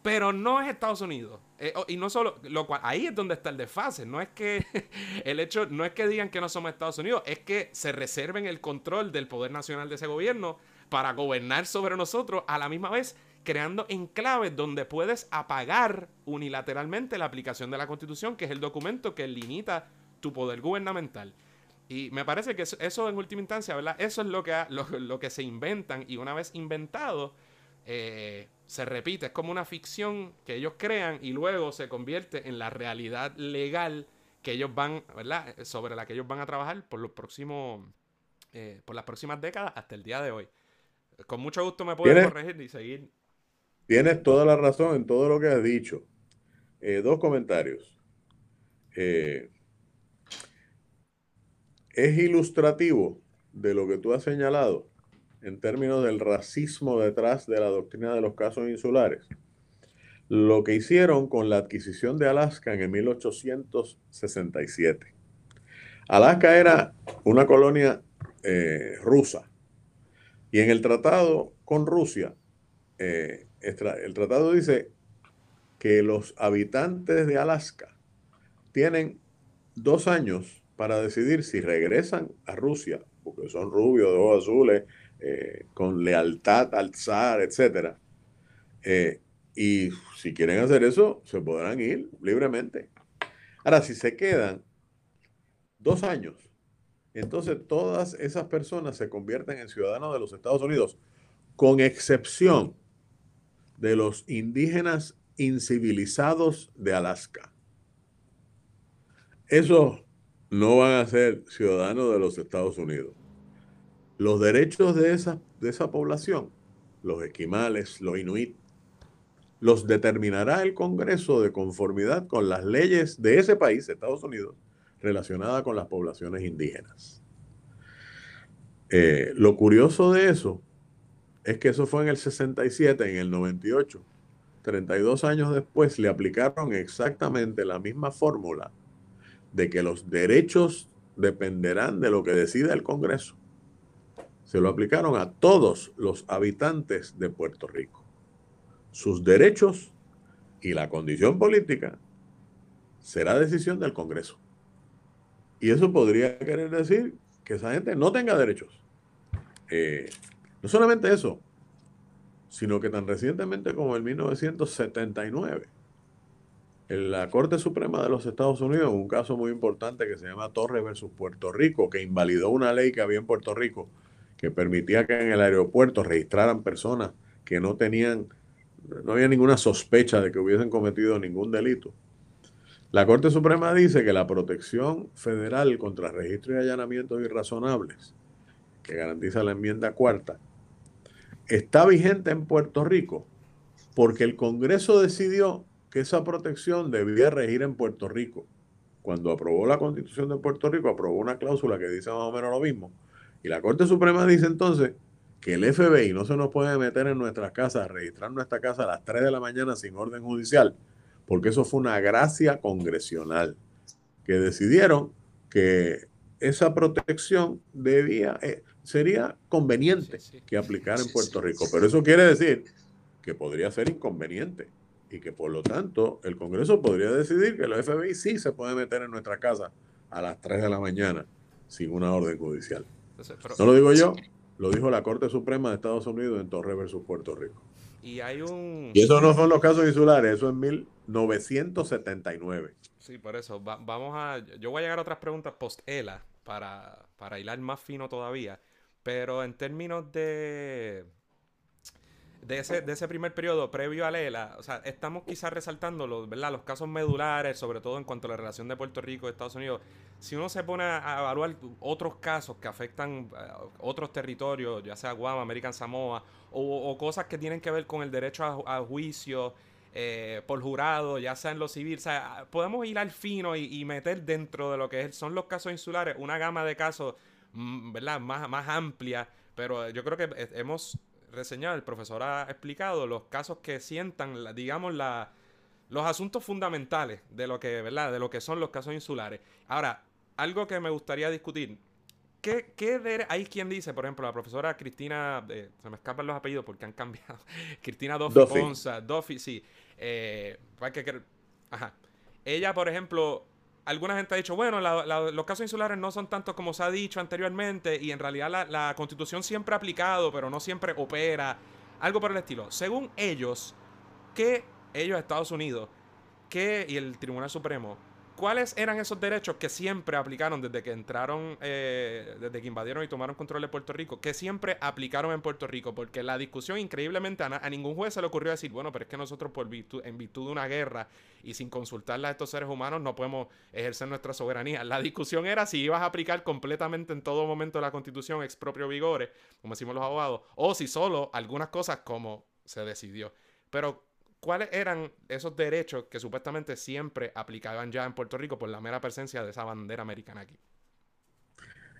pero no es Estados Unidos. y no solo, lo cual, ahí es donde está el desfase. No es que el hecho, no es que digan que no somos Estados Unidos, es que se reserven el control del poder nacional de ese gobierno para gobernar sobre nosotros a la misma vez creando enclaves donde puedes apagar unilateralmente la aplicación de la Constitución, que es el documento que limita tu poder gubernamental. Y me parece que eso, en última instancia, ¿verdad? Eso es lo que, lo, que se inventan y una vez inventado, eh, se repite. Es como una ficción que ellos crean y luego se convierte en la realidad legal que ellos van, ¿verdad? Sobre la que ellos van a trabajar por los próximos, eh, por las próximas décadas hasta el día de hoy. Con mucho gusto me puedes corregir y seguir.
Tienes toda la razón en todo lo que has dicho. Eh, dos comentarios. Eh, es ilustrativo de lo que tú has señalado en términos del racismo detrás de la doctrina de los casos insulares. Lo que hicieron con la adquisición de Alaska en el 1867. Alaska era una colonia eh, rusa y en el tratado con Rusia, eh, el tratado dice que los habitantes de Alaska tienen dos años para decidir si regresan a Rusia, porque son rubios, de ojos azules, eh, con lealtad al zar, etc. Eh, y si quieren hacer eso, se podrán ir libremente. Ahora, si se quedan dos años entonces todas esas personas se convierten en ciudadanos de los Estados Unidos, con excepción de los indígenas incivilizados de Alaska. Esos no van a ser ciudadanos de los Estados Unidos. Los derechos de esa, de esa población, los esquimales, los inuit, los determinará el Congreso de conformidad con las leyes de ese país, Estados Unidos, relacionada con las poblaciones indígenas. Eh, lo curioso de eso es que eso fue en el 67, en el 98. 32 años después le aplicaron exactamente la misma fórmula de que los derechos dependerán de lo que decida el Congreso. Se lo aplicaron a todos los habitantes de Puerto Rico. Sus derechos y la condición política será decisión del Congreso. Y eso podría querer decir que esa gente no tenga derechos. Eh, no solamente eso, sino que tan recientemente como en 1979, en la Corte Suprema de los Estados Unidos, un caso muy importante que se llama Torres versus Puerto Rico, que invalidó una ley que había en Puerto Rico que permitía que en el aeropuerto registraran personas que no tenían, no había ninguna sospecha de que hubiesen cometido ningún delito. La Corte Suprema dice que la protección federal contra registros y allanamientos irrazonables, que garantiza la enmienda cuarta, está vigente en Puerto Rico porque el Congreso decidió que esa protección debía regir en Puerto Rico. Cuando aprobó la Constitución de Puerto Rico, aprobó una cláusula que dice más o menos lo mismo. Y la Corte Suprema dice entonces que el FBI no se nos puede meter en nuestras casas, registrar nuestra casa a las 3 de la mañana sin orden judicial porque eso fue una gracia congresional, que decidieron que esa protección debía, eh, sería conveniente que aplicara en Puerto Rico. Pero eso quiere decir que podría ser inconveniente y que por lo tanto el Congreso podría decidir que el FBI sí se puede meter en nuestra casa a las 3 de la mañana sin una orden judicial. no lo digo yo, lo dijo la Corte Suprema de Estados Unidos en Torre versus Puerto Rico.
Y hay un...
Y eso no son los casos insulares, eso es 1979.
Sí, por eso. vamos a... Yo voy a llegar a otras preguntas post-ELA para, para hilar más fino todavía. Pero en términos de de ese, de ese primer periodo previo a Lela, o sea, estamos quizás resaltando los, ¿verdad? los casos medulares, sobre todo en cuanto a la relación de Puerto Rico y Estados Unidos. Si uno se pone a evaluar otros casos que afectan eh, otros territorios, ya sea Guam, American Samoa, o, cosas que tienen que ver con el derecho a, juicio eh, por jurado, ya sea en lo civil, o sea, podemos ir al fino y, meter dentro de lo que son los casos insulares una gama de casos, mm, ¿verdad? Más, más amplia, pero yo creo que eh, hemos reseñado, el profesor ha explicado los casos que sientan, digamos, la, los asuntos fundamentales de lo que, ¿verdad? De lo que son los casos insulares. Ahora, algo que me gustaría discutir. ¿Qué, qué hay quien dice, por ejemplo, la profesora Cristina, eh, se me escapan los apellidos porque han cambiado. Cristina Duffy, Ponza, Duffy, sí. Eh, que, ajá. Ella, por ejemplo, alguna gente ha dicho, bueno, los casos insulares no son tantos como se ha dicho anteriormente y en realidad la, constitución siempre ha aplicado, pero no siempre opera, algo por el estilo. Según ellos, que ellos, Estados Unidos, que y el Tribunal Supremo, ¿Cuáles eran esos derechos que siempre aplicaron desde que entraron, eh, desde que invadieron y tomaron control de Puerto Rico? Que siempre aplicaron en Puerto Rico. Porque la discusión, increíblemente, a, ningún juez se le ocurrió decir, bueno, pero es que nosotros, en virtud de una guerra y sin consultarle a estos seres humanos, no podemos ejercer nuestra soberanía. La discusión era si ibas a aplicar completamente en todo momento la constitución ex propio vigore, como decimos los abogados, o si solo algunas cosas como se decidió. Pero ¿Cuáles eran esos derechos que supuestamente siempre aplicaban ya en Puerto Rico por la mera presencia de esa bandera americana aquí?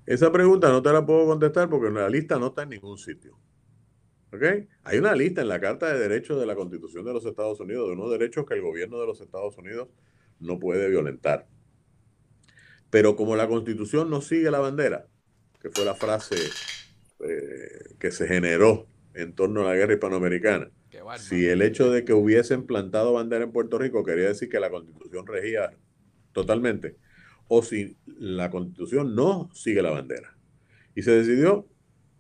Esa pregunta no te la puedo contestar porque la lista no está en ningún sitio. ¿Ok? Hay una lista en la Carta de Derechos de la Constitución de los Estados Unidos de unos derechos que el gobierno de los Estados Unidos no puede violentar. Pero como la Constitución no sigue la bandera, que fue la frase eh, que se generó en torno a la guerra hispanoamericana, si el hecho de que hubiesen plantado bandera en Puerto Rico quería decir que la constitución regía totalmente, o si la constitución no sigue la bandera. Y se decidió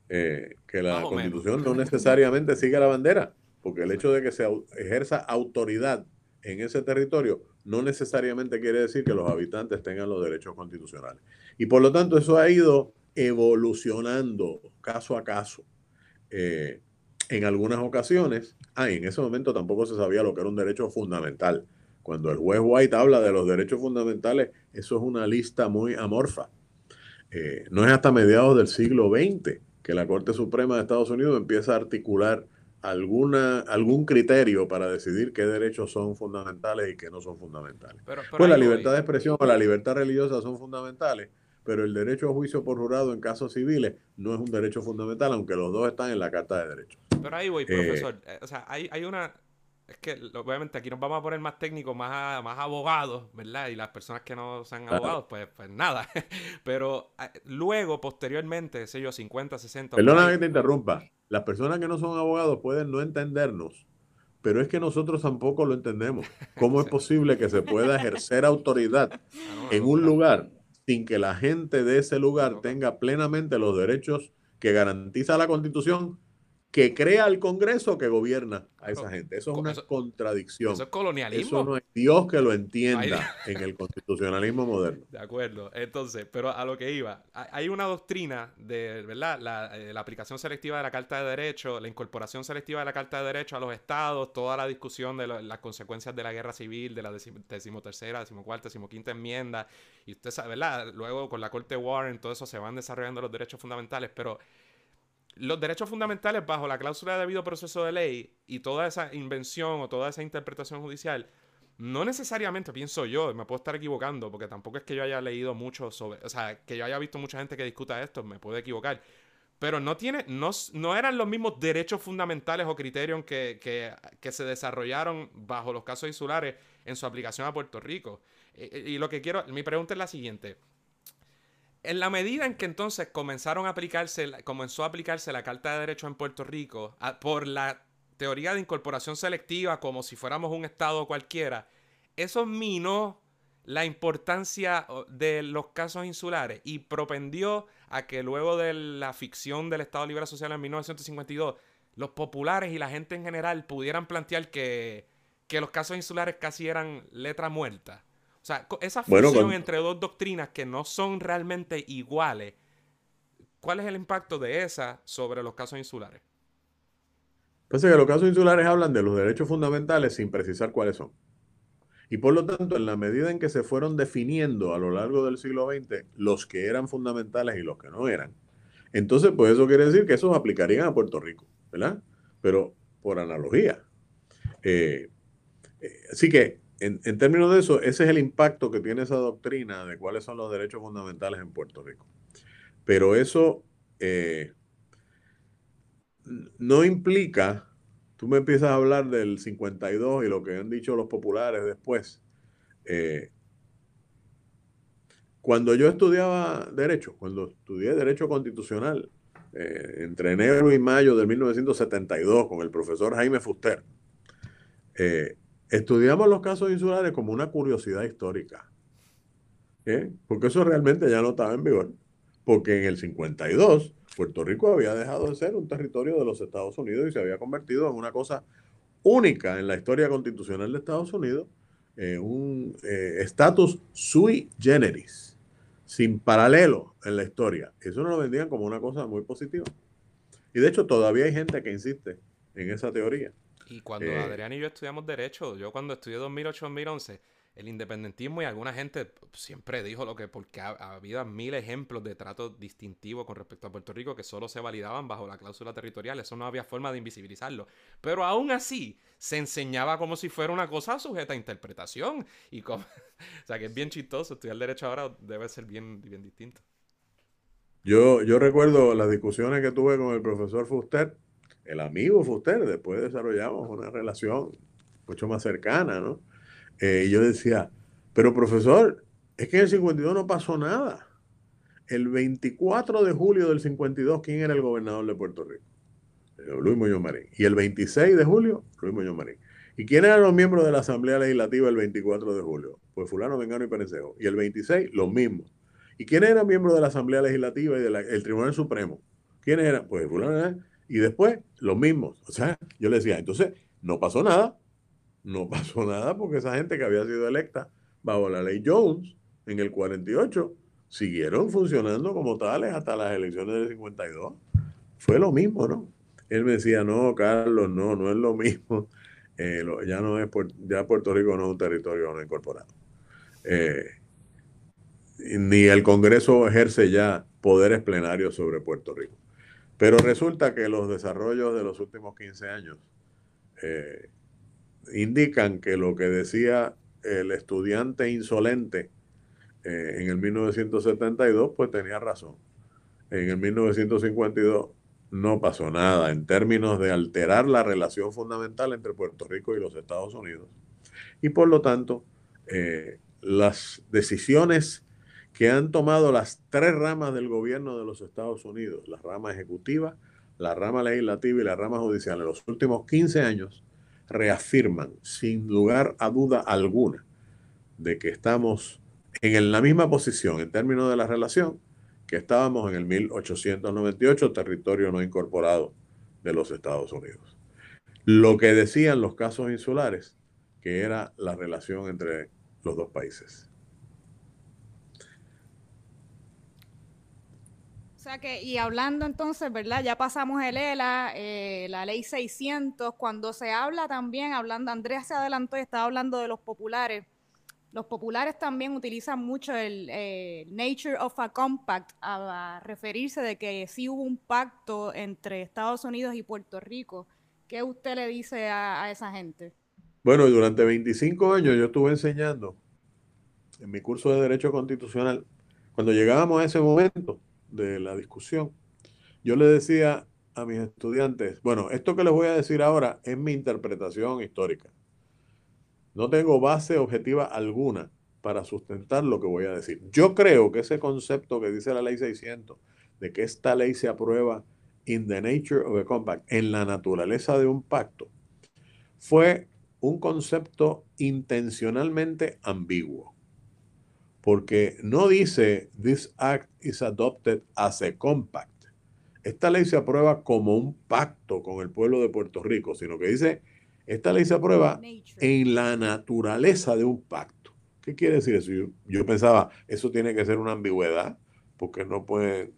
eh, que la constitución no necesariamente sigue la bandera, porque el hecho de que se ejerza autoridad en ese territorio no necesariamente quiere decir que los habitantes tengan los derechos constitucionales. Y por lo tanto eso ha ido evolucionando caso a caso. Eh, en algunas ocasiones, ah, en ese momento tampoco se sabía lo que era un derecho fundamental. Cuando el juez White habla de los derechos fundamentales, eso es una lista muy amorfa. Eh, no es hasta mediados del siglo XX que la Corte Suprema de Estados Unidos empieza a articular alguna, algún criterio para decidir qué derechos son fundamentales y qué no son fundamentales. pues la libertad de expresión o la libertad religiosa son fundamentales, pero el derecho a juicio por jurado en casos civiles no es un derecho fundamental, aunque los dos están en la Carta de Derechos.
Pero ahí voy, profesor. Eh, eh, o sea, hay, hay una... Es que obviamente aquí nos vamos a poner más técnicos, más, más abogados, ¿verdad? Y las personas que no sean abogados, pues, pues nada. Pero eh, luego, posteriormente, sé yo, 50, 60...
Perdona que te interrumpa. Las personas que no son abogados pueden no entendernos, pero es que nosotros tampoco lo entendemos. ¿Cómo es posible que se pueda ejercer autoridad ah, en un lugar sin que la gente de ese lugar tenga plenamente los derechos que garantiza la Constitución que crea el Congreso que gobierna a esa gente. Eso es una contradicción.
Eso es colonialismo.
Eso no es Dios que lo entienda en el constitucionalismo moderno.
De acuerdo. Entonces, pero a lo que iba, hay una doctrina de, ¿verdad? Eh, la, aplicación selectiva de la Carta de Derecho, la incorporación selectiva de la Carta de Derecho a los estados, toda la discusión de las consecuencias de la guerra civil, de la decimotercera, decimocuarta, decimoquinta enmienda, y usted sabe, ¿verdad? Luego con la Corte Warren, todo eso se van desarrollando los derechos fundamentales, pero los derechos fundamentales bajo la cláusula de debido proceso de ley y toda esa invención o toda esa interpretación judicial, no necesariamente, pienso yo, me puedo estar equivocando, porque tampoco es que yo haya leído mucho sobre, o sea, que yo haya visto mucha gente que discuta esto, me puedo equivocar, pero no tiene, no, no eran los mismos derechos fundamentales o criterios que, que, se desarrollaron bajo los casos insulares en su aplicación a Puerto Rico. Y, y lo que quiero, mi pregunta es la siguiente. En la medida en que entonces comenzaron a aplicarse, comenzó a aplicarse la Carta de Derecho en Puerto Rico por la teoría de incorporación selectiva como si fuéramos un estado cualquiera, eso minó la importancia de los casos insulares y propendió a que luego de la ficción del Estado Libre Social en 1952, los populares y la gente en general pudieran plantear que, los casos insulares casi eran letra muerta. O sea, esa fusión entre dos doctrinas que no son realmente iguales, ¿cuál es el impacto de esa sobre los casos insulares?
Pues que los casos insulares hablan de los derechos fundamentales sin precisar cuáles son. Y por lo tanto, en la medida en que se fueron definiendo a lo largo del siglo XX los que eran fundamentales y los que no eran, entonces pues eso quiere decir que esos aplicarían a Puerto Rico, ¿verdad? Pero por analogía. Eh, eh, así que, en, términos de eso, ese es el impacto que tiene esa doctrina de cuáles son los derechos fundamentales en Puerto Rico. Pero eso eh, no implica, tú me empiezas a hablar del 52 y lo que han dicho los populares después. Eh, cuando yo estudiaba Derecho, cuando estudié Derecho Constitucional, eh, entre enero y mayo de 1972 con el profesor Jaime Fuster, eh, estudiamos los casos insulares como una curiosidad histórica. Porque eso realmente ya no estaba en vigor. Porque en el 52 Puerto Rico había dejado de ser un territorio de los Estados Unidos y se había convertido en una cosa única en la historia constitucional de Estados Unidos, eh, un eh, estatus sui generis, sin paralelo en la historia. Eso no lo vendían como una cosa muy positiva. Y de hecho todavía hay gente que insiste en esa teoría.
Y cuando eh, Adrián y yo estudiamos Derecho, yo cuando estudié 2008-2011, el independentismo y alguna gente siempre dijo lo que, porque había mil ejemplos de trato distintivo con respecto a Puerto Rico que solo se validaban bajo la cláusula territorial, eso no había forma de invisibilizarlo. Pero aún así, se enseñaba como si fuera una cosa sujeta a interpretación. Y como, o sea, que es bien chistoso, estudiar derecho ahora debe ser bien, bien distinto.
Yo, yo recuerdo las discusiones que tuve con el profesor Fuster, el amigo Fuster, después desarrollamos una relación mucho más cercana, ¿no? Eh, y yo decía, pero profesor, es que en el 52 no pasó nada. El 24 de julio del 52, ¿quién era el gobernador de Puerto Rico? Eh, Luis Muñoz Marín. Y el 26 de julio, Luis Muñoz Marín. ¿Y quién eran los miembros de la Asamblea Legislativa el 24 de julio? Pues fulano, Vengano y Perencejo. Y el 26, los mismos. ¿Y quiénes eran miembros de la Asamblea Legislativa y del Tribunal Supremo? ¿Quiénes eran? Pues fulano. Y después, los mismos. O sea, yo le decía, entonces, no pasó nada no pasó nada porque esa gente que había sido electa bajo la ley Jones en el 48 siguieron funcionando como tales hasta las elecciones del 52. Fue lo mismo, ¿no? Él me decía, no, Carlos, no, no es lo mismo. Eh, ya no es ya Puerto Rico no es un territorio no incorporado. Eh, ni el Congreso ejerce ya poderes plenarios sobre Puerto Rico. Pero resulta que los desarrollos de los últimos 15 años eh, indican que lo que decía el estudiante insolente eh, en el 1972, pues tenía razón. En el 1952 no pasó nada en términos de alterar la relación fundamental entre Puerto Rico y los Estados Unidos. Y por lo tanto, eh, las decisiones que han tomado las tres ramas del gobierno de los Estados Unidos, la rama ejecutiva, la rama legislativa y la rama judicial en los últimos 15 años, reafirman sin lugar a duda alguna de que estamos en la misma posición en términos de la relación que estábamos en el 1898, territorio no incorporado de los Estados Unidos. Lo que decían los casos insulares, que era la relación entre los dos países.
Que, y hablando entonces, ¿verdad? Ya pasamos el ELA, eh, la ley 600, cuando se habla también, hablando, Andrea se adelantó y estaba hablando de los populares. Los populares también utilizan mucho el eh, nature of a compact a, referirse de que sí hubo un pacto entre Estados Unidos y Puerto Rico. ¿Qué usted le dice a esa gente?
Bueno, durante 25 años yo estuve enseñando en mi curso de Derecho Constitucional. Cuando llegábamos a ese momento, de la discusión, yo le decía a mis estudiantes, bueno, esto que les voy a decir ahora es mi interpretación histórica. No tengo base objetiva alguna para sustentar lo que voy a decir. Yo creo que ese concepto que dice la ley 600, de que esta ley se aprueba in the nature of a compact, en la naturaleza de un pacto, fue un concepto intencionalmente ambiguo, porque no dice this act is adopted as a compact. Esta ley se aprueba como un pacto con el pueblo de Puerto Rico, sino que dice esta ley se aprueba en la naturaleza de un pacto. ¿Qué quiere decir eso? Yo, pensaba, eso tiene que ser una ambigüedad, porque no puede,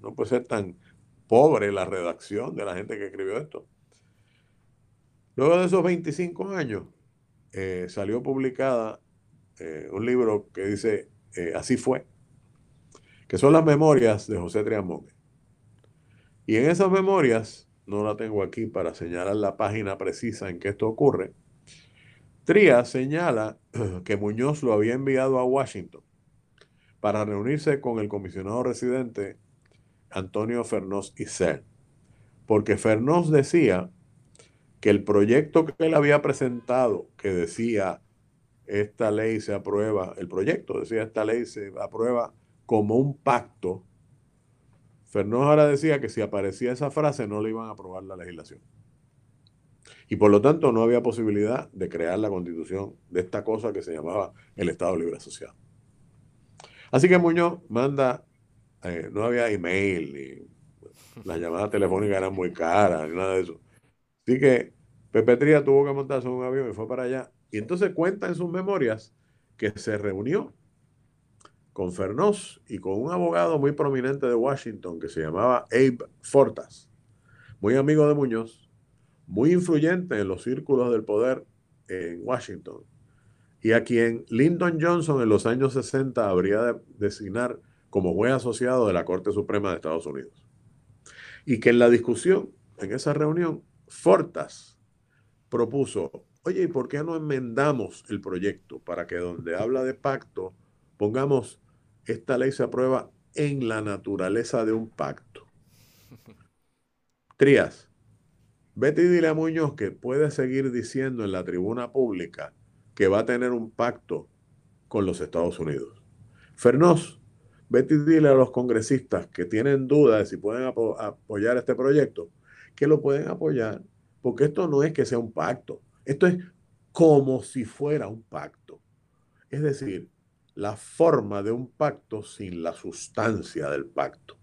no puede ser tan pobre la redacción de la gente que escribió esto. Luego de esos 25 años, eh, salió publicada eh, un libro que dice eh, Así fue, que son las memorias de José Triamón. Y en esas memorias, no la tengo aquí para señalar la página precisa en que esto ocurre, Trías señala que Muñoz lo había enviado a Washington para reunirse con el comisionado residente Antonio Fernós Isel, porque Fernós decía que el proyecto que él había presentado, que decía esta ley se aprueba, el proyecto decía esta ley se aprueba como un pacto, Fernós ahora decía que si aparecía esa frase no le iban a aprobar la legislación. Y por lo tanto no había posibilidad de crear la constitución de esta cosa que se llamaba el Estado Libre Asociado. Así que Muñoz manda, eh, no había email, ni las llamadas telefónicas eran muy caras, ni nada de eso. Así que Pepe Tría tuvo que montarse en un avión y fue para allá. Y entonces cuenta en sus memorias que se reunió con Fernós y con un abogado muy prominente de Washington que se llamaba Abe Fortas, muy amigo de Muñoz, muy influyente en los círculos del poder en Washington, y a quien Lyndon Johnson en los años 60 habría de designar como juez asociado de la Corte Suprema de Estados Unidos. Y que en la discusión, en esa reunión, Fortas propuso, oye, ¿y por qué no enmendamos el proyecto para que donde habla de pacto pongamos, esta ley se aprueba en la naturaleza de un pacto? Trías, vete y dile a Muñoz que puede seguir diciendo en la tribuna pública que va a tener un pacto con los Estados Unidos. Fernós, vete y dile a los congresistas que tienen dudas de si pueden apoyar este proyecto, que lo pueden apoyar porque esto no es que sea un pacto, esto es como si fuera un pacto. Es decir, la forma de un pacto sin la sustancia del pacto.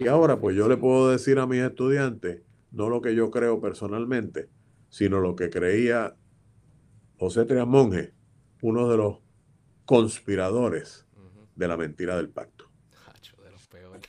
y ahora pues yo le puedo decir a mis estudiantes, no lo que yo creo personalmente, sino lo que creía José Trias Monge, uno de los conspiradores de la mentira del pacto.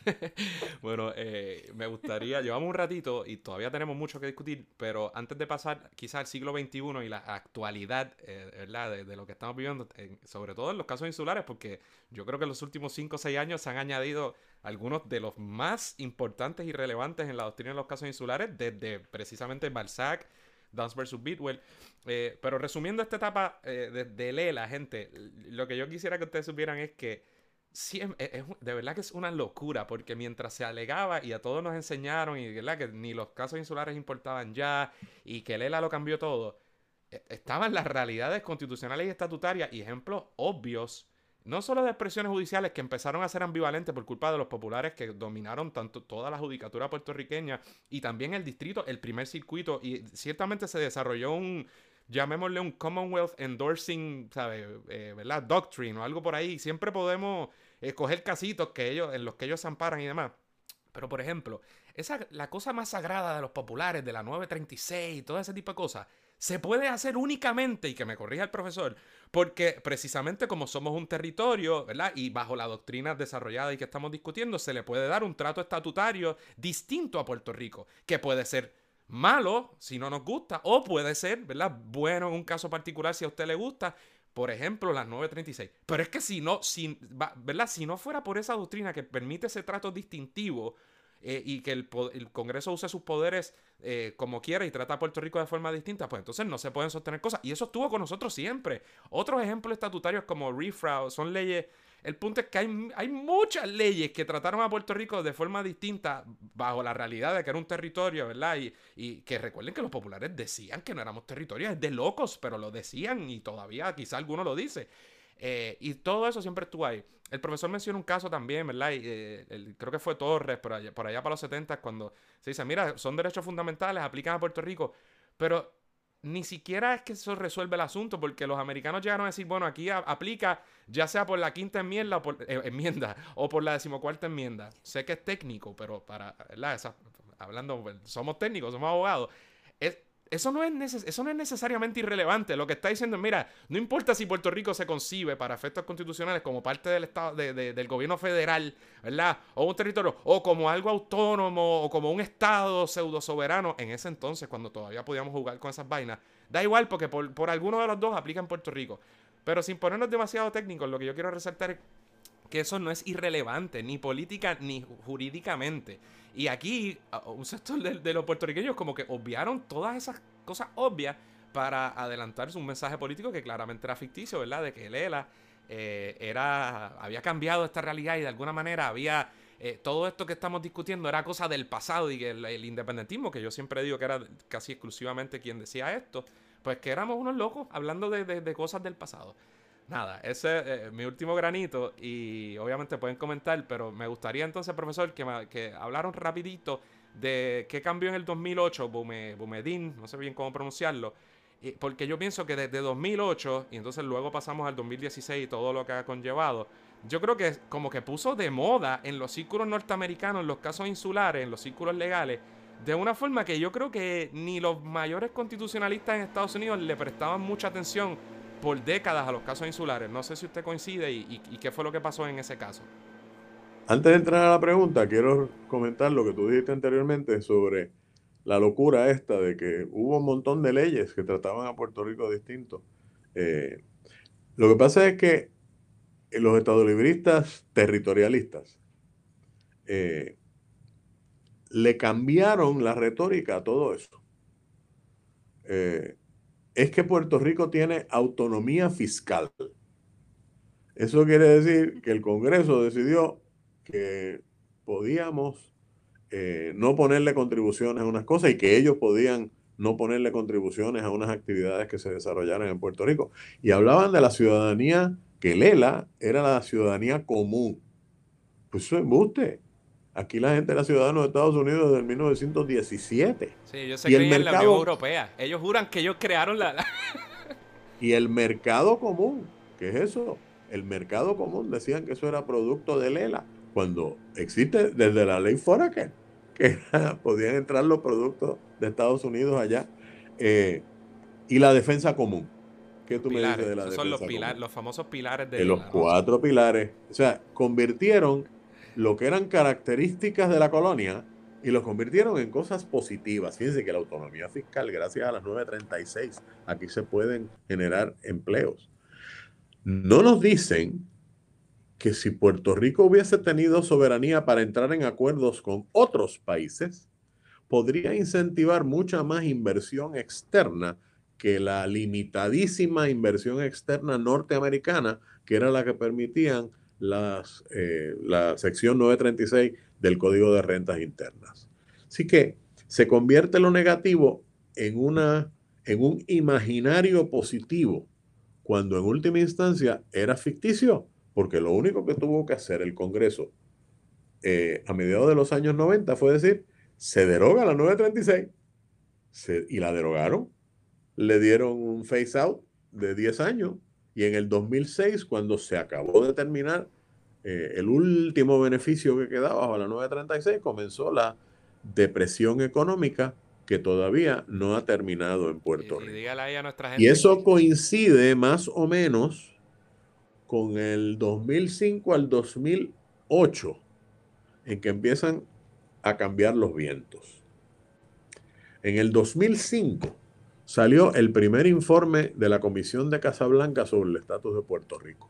bueno, eh, me gustaría, llevamos un ratito y todavía tenemos mucho que discutir, pero antes de pasar quizás al siglo XXI y la actualidad, eh. De, lo que estamos viviendo, sobre todo en los casos insulares, porque yo creo que en los últimos 5 o 6 años se han añadido algunos de los más importantes y relevantes en la doctrina de los casos insulares, desde precisamente Balzac, Dance vs. Bidwell. Eh, pero resumiendo esta etapa de, de Lela, gente, lo que yo quisiera que ustedes supieran es que es, de verdad que es una locura, porque mientras se alegaba y a todos nos enseñaron y ¿verdad? que ni los casos insulares importaban ya y que Lela lo cambió todo, e, estaban las realidades constitucionales y estatutarias y ejemplos obvios, no solo de expresiones judiciales que empezaron a ser ambivalentes por culpa de los populares que dominaron tanto toda la judicatura puertorriqueña y también el distrito, el primer circuito, y ciertamente se desarrolló un, llamémosle un Commonwealth Endorsing, ¿sabes? Eh, ¿Verdad? Doctrine o algo por ahí. Siempre podemos escoger casitos que ellos, en los que ellos se amparan y demás. Pero, por ejemplo, esa, la cosa más sagrada de los populares, de la 936 y todo ese tipo de cosas, se puede hacer únicamente, y que me corrija el profesor, porque precisamente como somos un territorio, ¿verdad? Y bajo la doctrina desarrollada y que estamos discutiendo, se le puede dar un trato estatutario distinto a Puerto Rico, que puede ser malo si no nos gusta, o puede ser, ¿verdad? Bueno en un caso particular si a usted le gusta, por ejemplo, las 936. Pero es que si no, si, ¿verdad? si no fuera por esa doctrina que permite ese trato distintivo eh, y que el, Congreso use sus poderes eh, como quiera y trata a Puerto Rico de forma distinta, pues entonces no se pueden sostener cosas. Y eso estuvo con nosotros siempre. Otros ejemplos estatutarios como refrau son leyes el punto es que hay, hay, muchas leyes que trataron a Puerto Rico de forma distinta bajo la realidad de que era un territorio, ¿verdad? Y, y que recuerden que los populares decían que no éramos territorios, es de locos, pero lo decían y todavía quizá alguno lo dice. Eh, y todo eso siempre estuvo ahí. El profesor menciona un caso también, ¿verdad? Y, eh, creo que fue Torres, por allá, por allá para los 70, cuando se dice, mira, son derechos fundamentales, aplican a Puerto Rico, pero ni siquiera es que eso resuelve el asunto, porque los americanos llegaron a decir, bueno, aquí aplica ya sea por la quinta enmienda o por, eh, enmienda o por la decimocuarta enmienda. Sé que es técnico, pero para, ¿verdad? hablando, somos técnicos, somos abogados. Es, eso no, es eso no es necesariamente irrelevante. Lo que está diciendo es, mira, no importa si Puerto Rico se concibe para efectos constitucionales como parte del Estado, del gobierno federal, ¿verdad? O un territorio, o como algo autónomo, o como un Estado pseudo soberano, en ese entonces, cuando todavía podíamos jugar con esas vainas, da igual porque por, por alguno de los dos aplica en Puerto Rico. Pero sin ponernos demasiado técnicos, lo que yo quiero resaltar es que eso no es irrelevante, ni política ni jurídicamente. Y aquí, un sector de, los puertorriqueños como que obviaron todas esas cosas obvias para adelantarse un mensaje político que claramente era ficticio, ¿verdad? De que Lela eh, era, había cambiado esta realidad y de alguna manera había... Eh, todo esto que estamos discutiendo era cosa del pasado y que el, independentismo, que yo siempre digo que era casi exclusivamente quien decía esto, pues que éramos unos locos hablando de cosas del pasado nada, ese es eh, mi último granito y obviamente pueden comentar, pero me gustaría entonces, profesor, que, que hablaron rapidito de qué cambió en el 2008, Bumedin, no sé bien cómo pronunciarlo, porque yo pienso que desde 2008 y entonces luego pasamos al 2016 y todo lo que ha conllevado, yo creo que como que puso de moda en los círculos norteamericanos, en los casos insulares, en los círculos legales, de una forma que yo creo que ni los mayores constitucionalistas en Estados Unidos le prestaban mucha atención por décadas a los casos insulares. No sé si usted coincide y, qué fue lo que pasó en ese caso.
Antes de entrar a la pregunta, quiero comentar lo que tú dijiste anteriormente sobre la locura esta de que hubo un montón de leyes que trataban a Puerto Rico distinto. Eh, lo que pasa es que los estadolibristas territorialistas eh, le cambiaron la retórica a todo eso. Eh, es que Puerto Rico tiene autonomía fiscal. Eso quiere decir que el Congreso decidió que podíamos eh, no ponerle contribuciones a unas cosas y que ellos podían no ponerle contribuciones a unas actividades que se desarrollaran en Puerto Rico. Y hablaban de la ciudadanía, que Lela era la ciudadanía común. Pues eso es embuste. Aquí la gente era ciudadano de Estados Unidos desde el 1917.
Sí, ellos se y el mercado, en la Unión Europea. Ellos juran que ellos crearon la...
y el mercado común, ¿qué es eso? El mercado común decían que eso era producto de Lela, cuando existe desde la ley Foraker, que podían entrar los productos de Estados Unidos allá. Eh, y la defensa común.
¿Qué tú me dices de la defensa son los, pilares, los famosos pilares de,
de los cuatro pilares. O sea, convirtieron lo que eran características de la colonia y los convirtieron en cosas positivas. Fíjense que la autonomía fiscal, gracias a las 936, aquí se pueden generar empleos. No nos dicen que si Puerto Rico hubiese tenido soberanía para entrar en acuerdos con otros países, podría incentivar mucha más inversión externa que la limitadísima inversión externa norteamericana, que era la que permitían eh, la sección 936 del Código de Rentas Internas. Así que se convierte lo negativo en, una, en un imaginario positivo, cuando en última instancia era ficticio, porque lo único que tuvo que hacer el Congreso eh, a mediados de los años 90 fue decir, se deroga la 936 y la derogaron, le dieron un phase out de 10 años y en el 2006, cuando se acabó de terminar eh, el último beneficio que quedaba bajo la 936, comenzó la depresión económica que todavía no ha terminado en Puerto Rico. Y, eso coincide más o menos con el 2005 al 2008, en que empiezan a cambiar los vientos. En el 2005 salió el primer informe de la Comisión de Casablanca sobre el estatus de Puerto Rico.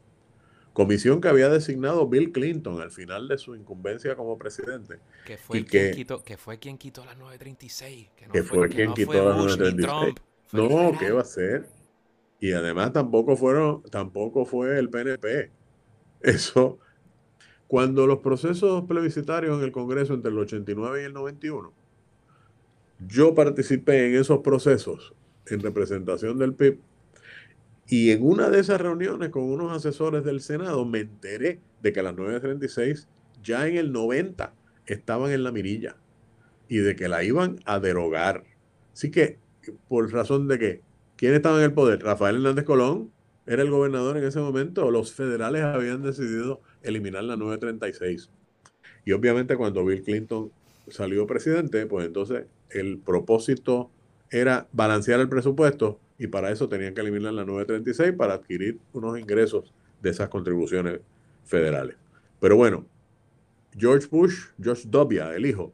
Comisión que había designado Bill Clinton al final de su incumbencia como presidente.
Que fue, quien, quitó, que fue quien quitó la 936.
Que, fue, quien quitó la 936. No, ¿qué va a ser? Y además tampoco fueron, tampoco fue el PNP. Eso, cuando los procesos plebiscitarios en el Congreso entre el 89 y el 91, yo participé en esos procesos en representación del PIB Y en una de esas reuniones con unos asesores del Senado me enteré de que las 936 ya en el 90 estaban en la mirilla y de que la iban a derogar. Así que, por razón de que, ¿quién estaba en el poder? Rafael Hernández Colón era el gobernador en ese momento. Los federales habían decidido eliminar la 936. Y obviamente cuando Bill Clinton salió presidente, pues entonces el propósito era balancear el presupuesto y para eso tenían que eliminar la 936 para adquirir unos ingresos de esas contribuciones federales. Pero bueno, George Bush, George W., el hijo,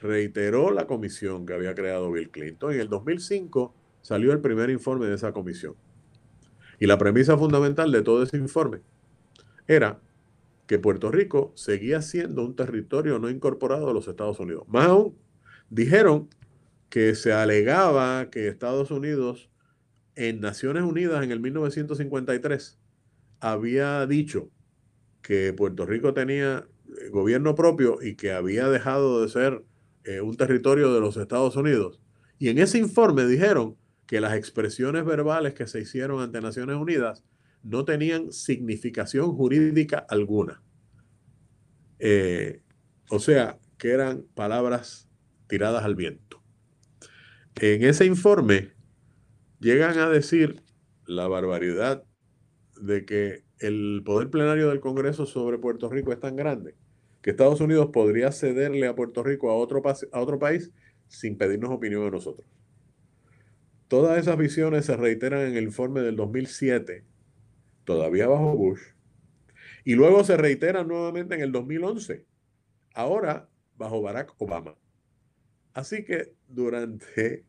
reiteró la comisión que había creado Bill Clinton. En el 2005 salió el primer informe de esa comisión. Y la premisa fundamental de todo ese informe era que Puerto Rico seguía siendo un territorio no incorporado de los Estados Unidos. Más aún, dijeron que se alegaba que Estados Unidos en Naciones Unidas en el 1953 había dicho que Puerto Rico tenía eh, gobierno propio y que había dejado de ser eh, un territorio de los Estados Unidos. Y en ese informe dijeron que las expresiones verbales que se hicieron ante Naciones Unidas no tenían significación jurídica alguna. Eh, o sea, que eran palabras tiradas al viento. En ese informe llegan a decir la barbaridad de que el poder plenario del Congreso sobre Puerto Rico es tan grande que Estados Unidos podría cederle a Puerto Rico a otro, país sin pedirnos opinión a nosotros. Todas esas visiones se reiteran en el informe del 2007, todavía bajo Bush, y luego se reiteran nuevamente en el 2011, ahora bajo Barack Obama. Así que durante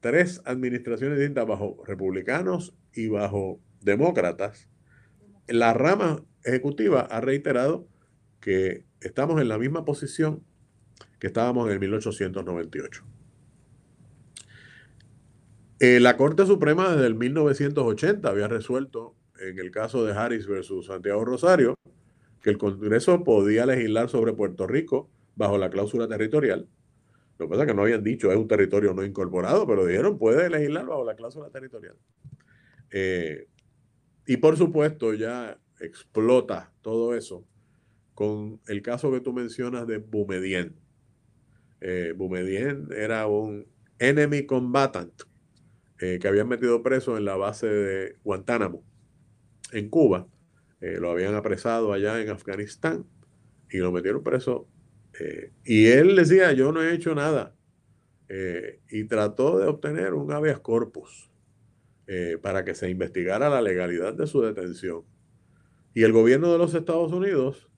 tres administraciones distintas, bajo republicanos y bajo demócratas, la rama ejecutiva ha reiterado que estamos en la misma posición que estábamos en el 1898. Eh, la Corte Suprema desde el 1980 había resuelto en el caso de Harris versus Santiago Rosario que el Congreso podía legislar sobre Puerto Rico bajo la cláusula territorial. Lo que pasa es que no habían dicho es un territorio no incorporado, pero dijeron puede legislar bajo la cláusula territorial. Eh, y por supuesto ya explota todo eso con el caso que tú mencionas de Bumedien. Eh, Bumedien era un enemy combatant eh, que habían metido preso en la base de Guantánamo, en Cuba. Eh, lo habían apresado allá en Afganistán y lo metieron preso. Eh, y él decía, yo no he hecho nada. y trató de obtener un habeas corpus para que se investigara la legalidad de su detención. Y el gobierno de los Estados Unidos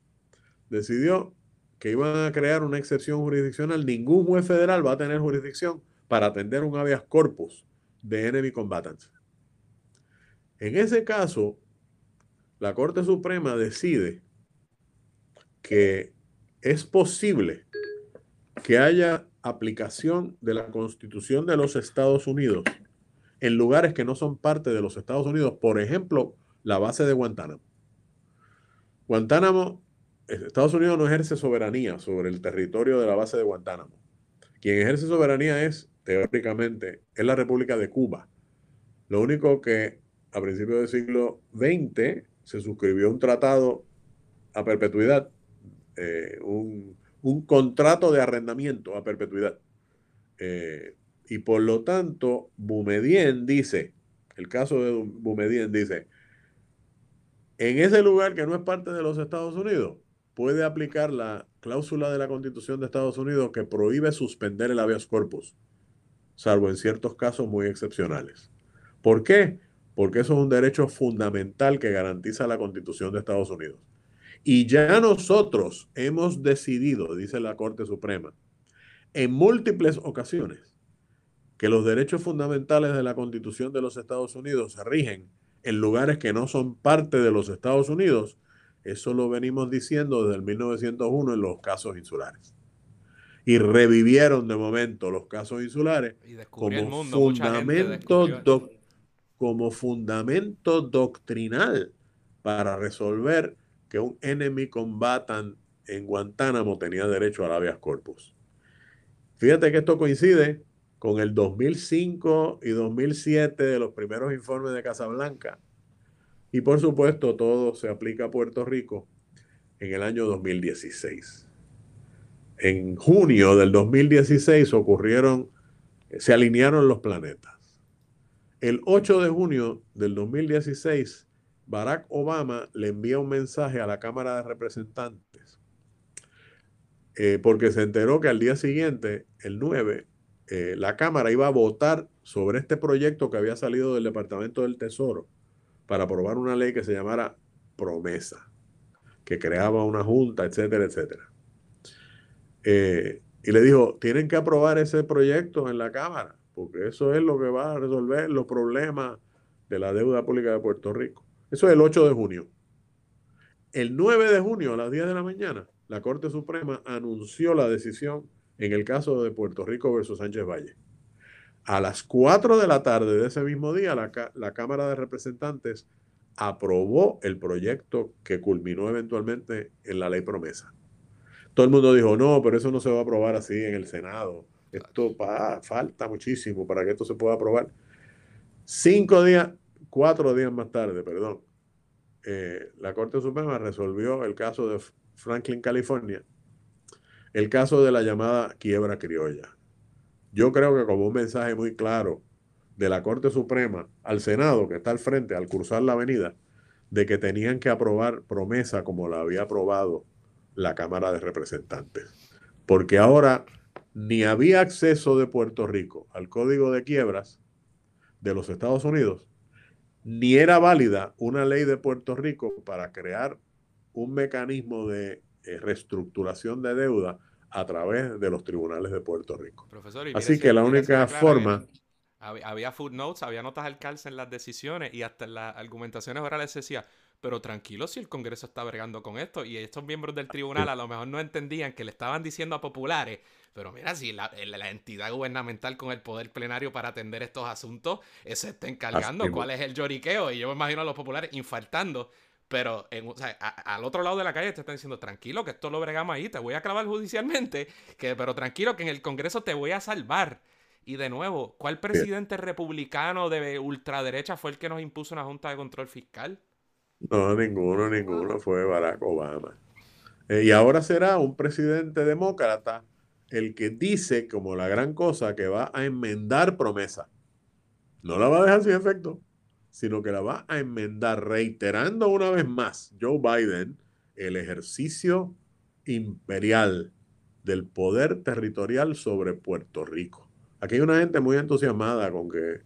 decidió que iban a crear una excepción jurisdiccional. Ningún juez federal va a tener jurisdicción para atender un habeas corpus de enemy combatants. En ese caso, la Corte Suprema decide que es posible que haya aplicación de la Constitución de los Estados Unidos en lugares que no son parte de los Estados Unidos, por ejemplo, la base de Guantánamo. Guantánamo Estados Unidos no ejerce soberanía sobre el territorio de la base de Guantánamo. Quien ejerce soberanía es, teóricamente, es la República de Cuba. Lo único que a principios del siglo XX se suscribió un tratado a perpetuidad, eh, un, contrato de arrendamiento a perpetuidad. Eh, y por lo tanto, Bumedien dice, el caso de Bumedien dice, en ese lugar que no es parte de los Estados Unidos, puede aplicar la cláusula de la Constitución de Estados Unidos que prohíbe suspender el habeas corpus, salvo en ciertos casos muy excepcionales. ¿Por qué? Porque eso es un derecho fundamental que garantiza la Constitución de Estados Unidos. Y ya nosotros hemos decidido, dice la Corte Suprema, en múltiples ocasiones, que los derechos fundamentales de la Constitución de los Estados Unidos se rigen en lugares que no son parte de los Estados Unidos eso lo venimos diciendo desde el 1901 en los casos insulares. Y revivieron de momento los casos insulares como, fundamento como fundamento doctrinal para resolver que un enemy combatant en Guantánamo tenía derecho a habeas corpus. Fíjate que esto coincide con el 2005 y 2007 de los primeros informes de Casablanca. Y por supuesto, todo se aplica a Puerto Rico en el año 2016. En junio del 2016 ocurrieron, se alinearon los planetas. El 8 de junio del 2016, Barack Obama le envía un mensaje a la Cámara de Representantes eh, porque se enteró que al día siguiente, el 9, eh, la Cámara iba a votar sobre este proyecto que había salido del Departamento del Tesoro para aprobar una ley que se llamara promesa, que creaba una junta, etcétera, etcétera. Eh, y le dijo, tienen que aprobar ese proyecto en la Cámara, porque eso es lo que va a resolver los problemas de la deuda pública de Puerto Rico. Eso es el 8 de junio. El 9 de junio a las 10 de la mañana, la Corte Suprema anunció la decisión en el caso de Puerto Rico versus Sánchez Valle. A las 4 de la tarde de ese mismo día, la, la, Cámara de Representantes aprobó el proyecto que culminó eventualmente en la ley promesa. Todo el mundo dijo, no, pero eso no se va a aprobar así en el Senado. Esto falta muchísimo para que esto se pueda aprobar. Cinco días, cuatro días más tarde, perdón, eh, la Corte Suprema resolvió el caso de Franklin, California, el caso de la llamada quiebra criolla. Yo creo que como un mensaje muy claro de la Corte Suprema al Senado, que está al frente, al cruzar la avenida, de que tenían que aprobar promesa como la había aprobado la Cámara de Representantes. Porque ahora ni había acceso de Puerto Rico al código de quiebras de los Estados Unidos, ni era válida una ley de Puerto Rico para crear un mecanismo de eh, reestructuración de deuda a través de los tribunales de Puerto Rico. Así que la única forma...
Había footnotes, había notas al calce en las decisiones y hasta en las argumentaciones orales decía, pero tranquilo si el Congreso está bregando con esto y estos miembros del tribunal a lo mejor no entendían que le estaban diciendo a populares, pero mira, si la, entidad gubernamental con el poder plenario para atender estos asuntos se está encargando, ¿cuál es el lloriqueo? Y yo me imagino a los populares infartando pero al otro lado de la calle te están diciendo, tranquilo, que esto lo bregamos ahí, te voy a clavar judicialmente, que, pero tranquilo, que en el Congreso te voy a salvar. Y de nuevo, ¿cuál presidente republicano de ultraderecha fue el que nos impuso una Junta de Control Fiscal?
No, ninguno, ninguno, fue Barack Obama. Eh, y ahora será un presidente demócrata el que dice como la gran cosa que va a enmendar promesa. No la va a dejar sin efecto sino que la va a enmendar reiterando una vez más Joe Biden el ejercicio imperial del poder territorial sobre Puerto Rico. Aquí hay una gente muy entusiasmada con que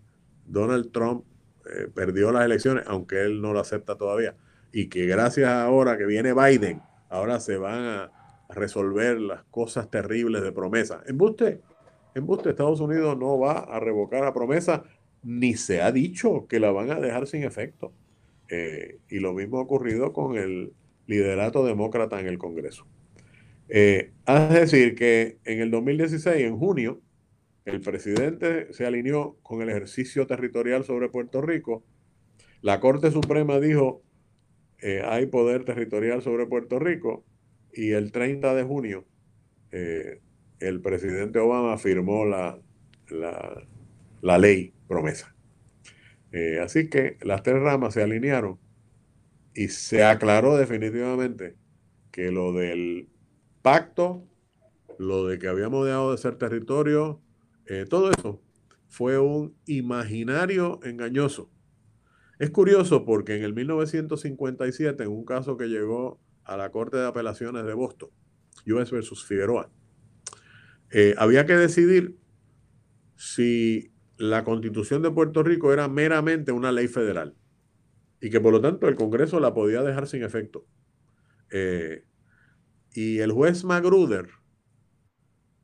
Donald Trump eh, perdió las elecciones, aunque él no lo acepta todavía, y que gracias ahora que viene Biden, ahora se van a resolver las cosas terribles de promesa. Embuste, embuste, Estados Unidos no va a revocar la promesa ni se ha dicho que la van a dejar sin efecto. Eh, y lo mismo ha ocurrido con el liderato demócrata en el Congreso. Eh, es decir, que en el 2016, en junio, el presidente se alineó con el ejercicio territorial sobre Puerto Rico. La Corte Suprema dijo, eh, hay poder territorial sobre Puerto Rico. Y el 30 de junio, el presidente Obama firmó la, la, la ley promesa. Eh, así que las tres ramas se alinearon y se aclaró definitivamente que lo del pacto, lo de que habíamos dejado de ser territorio, eh, todo eso fue un imaginario engañoso. Es curioso porque en el 1957, en un caso que llegó a la Corte de Apelaciones de Boston, US versus Figueroa, eh, había que decidir si la constitución de Puerto Rico era meramente una ley federal y que por lo tanto el Congreso la podía dejar sin efecto. Eh, y el juez Magruder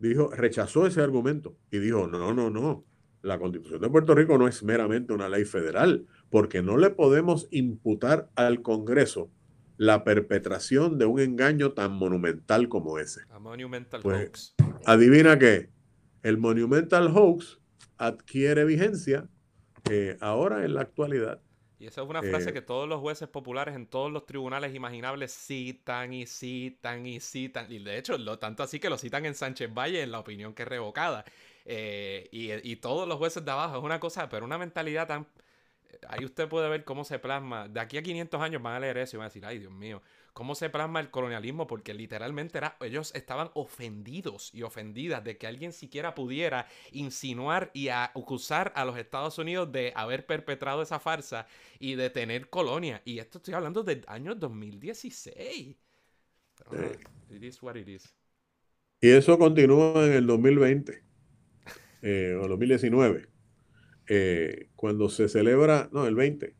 dijo, rechazó ese argumento y dijo, no, no, no, la constitución de Puerto Rico no es meramente una ley federal, porque no le podemos imputar al Congreso la perpetración de un engaño tan monumental como ese.
A monumental
pues, hoax. Adivina qué, el monumental hoax adquiere vigencia eh, ahora en la actualidad.
Y esa es una frase eh, que todos los jueces populares en todos los tribunales imaginables citan y citan y citan. Y de hecho, lo tanto así que lo citan en Sánchez Valle en la opinión que es revocada. Eh, y, y, todos los jueces de abajo es una cosa, pero una mentalidad tan... Ahí usted puede ver cómo se plasma. De aquí a 500 años van a leer eso y van a decir, ay Dios mío, cómo se plasma el colonialismo, porque literalmente era, ellos estaban ofendidos y ofendidas de que alguien siquiera pudiera insinuar y acusar a los Estados Unidos de haber perpetrado esa farsa y de tener colonia. Y esto estoy hablando del año 2016. it is what it is.
Y eso continúa en el 2020 eh, o 2019, eh, cuando se celebra, no, el 20,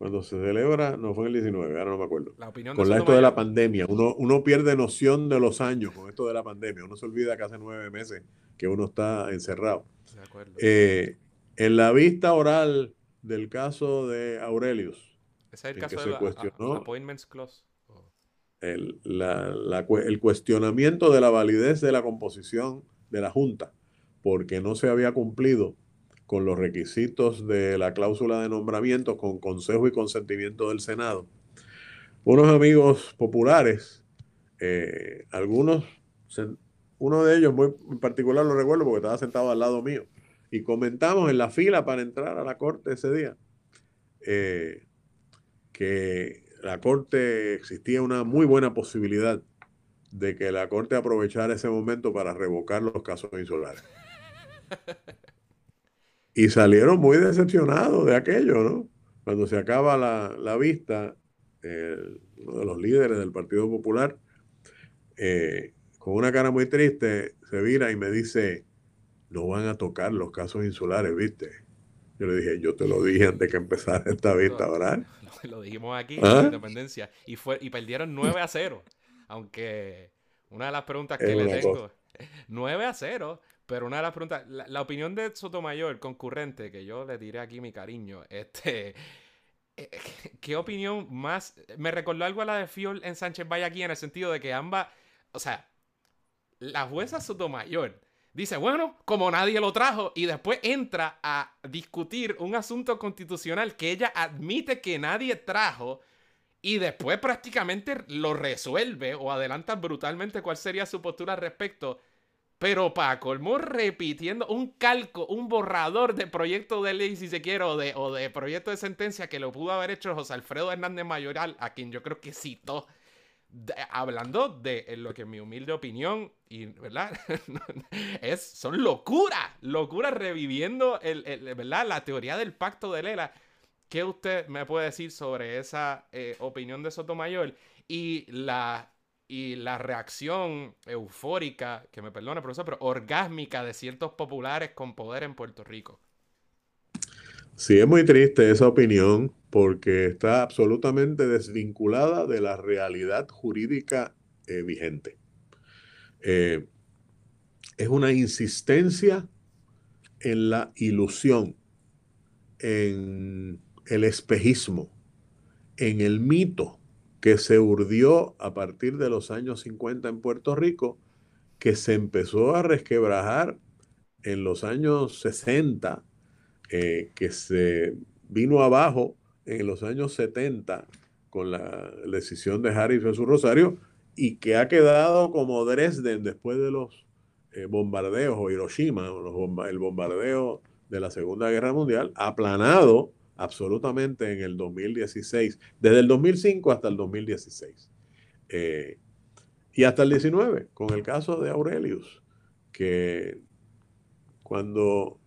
cuando se celebra, no fue en el 19, ahora no me acuerdo. La opinión con esto de la pandemia, uno, uno pierde noción de los años con esto de la pandemia. Uno se olvida que hace nueve meses que uno está encerrado. De acuerdo. Eh, en la vista oral del caso de Aurelius,
Ese es el caso de cuestionó, Appointments Clause.
El, el cuestionamiento de la validez de la composición de la Junta, porque no se había cumplido con los requisitos de la cláusula de nombramiento, con consejo y consentimiento del Senado. Unos amigos populares, eh, algunos, uno de ellos muy en particular lo recuerdo porque estaba sentado al lado mío, y comentamos en la fila para entrar a la corte ese día eh, que la corte existía una muy buena posibilidad de que la corte aprovechara ese momento para revocar los casos insulares. Y salieron muy decepcionados de aquello, ¿no? Cuando se acaba la, vista, uno de los líderes del Partido Popular, eh, con una cara muy triste, se vira y me dice, no van a tocar los casos insulares, ¿viste? Yo le dije, yo te lo dije antes que empezara esta vista, ¿verdad?
Lo, dijimos aquí en la ¿Ah? independencia. Y, fue, y perdieron 9 a 0. Aunque una de las preguntas que le tengo, 9 a 0. Pero una de las preguntas, la, opinión de Sotomayor, concurrente, que yo le diré aquí mi cariño, este, eh, ¿qué opinión más? Me recordó algo a la de Fiol en Sánchez Valle aquí en el sentido de que ambas, o sea, la jueza Sotomayor dice, bueno, como nadie lo trajo, y después entra a discutir un asunto constitucional que ella admite que nadie trajo, y después prácticamente lo resuelve o adelanta brutalmente cuál sería su postura al respecto. Pero para colmo, repitiendo un calco, un borrador de proyecto de ley, si se quiere, o de, o de proyecto de sentencia que lo pudo haber hecho José Alfredo Hernández Mayoral, a quien yo creo que citó, hablando de lo que en mi humilde opinión, y verdad, es, son locuras, locuras reviviendo el, ¿verdad? la teoría del pacto de Lela. ¿Qué usted me puede decir sobre esa eh, opinión de Sotomayor y la y la reacción eufórica, que me perdone, profesor, pero orgásmica de ciertos populares con poder en Puerto Rico.
Sí, es muy triste esa opinión porque está absolutamente desvinculada de la realidad jurídica eh, vigente. Eh, es una insistencia en la ilusión, en el espejismo, en el mito que se urdió a partir de los años 50 en Puerto Rico, que se empezó a resquebrajar en los años 60, eh, que se vino abajo en los años 70 con la decisión de Harris su Rosario y que ha quedado como Dresden después de los eh, bombardeos o Hiroshima, el bombardeo de la Segunda Guerra Mundial, aplanado absolutamente en el 2016, desde el 2005 hasta el 2016. Eh, y hasta el 19, con el caso de Aurelius, que cuando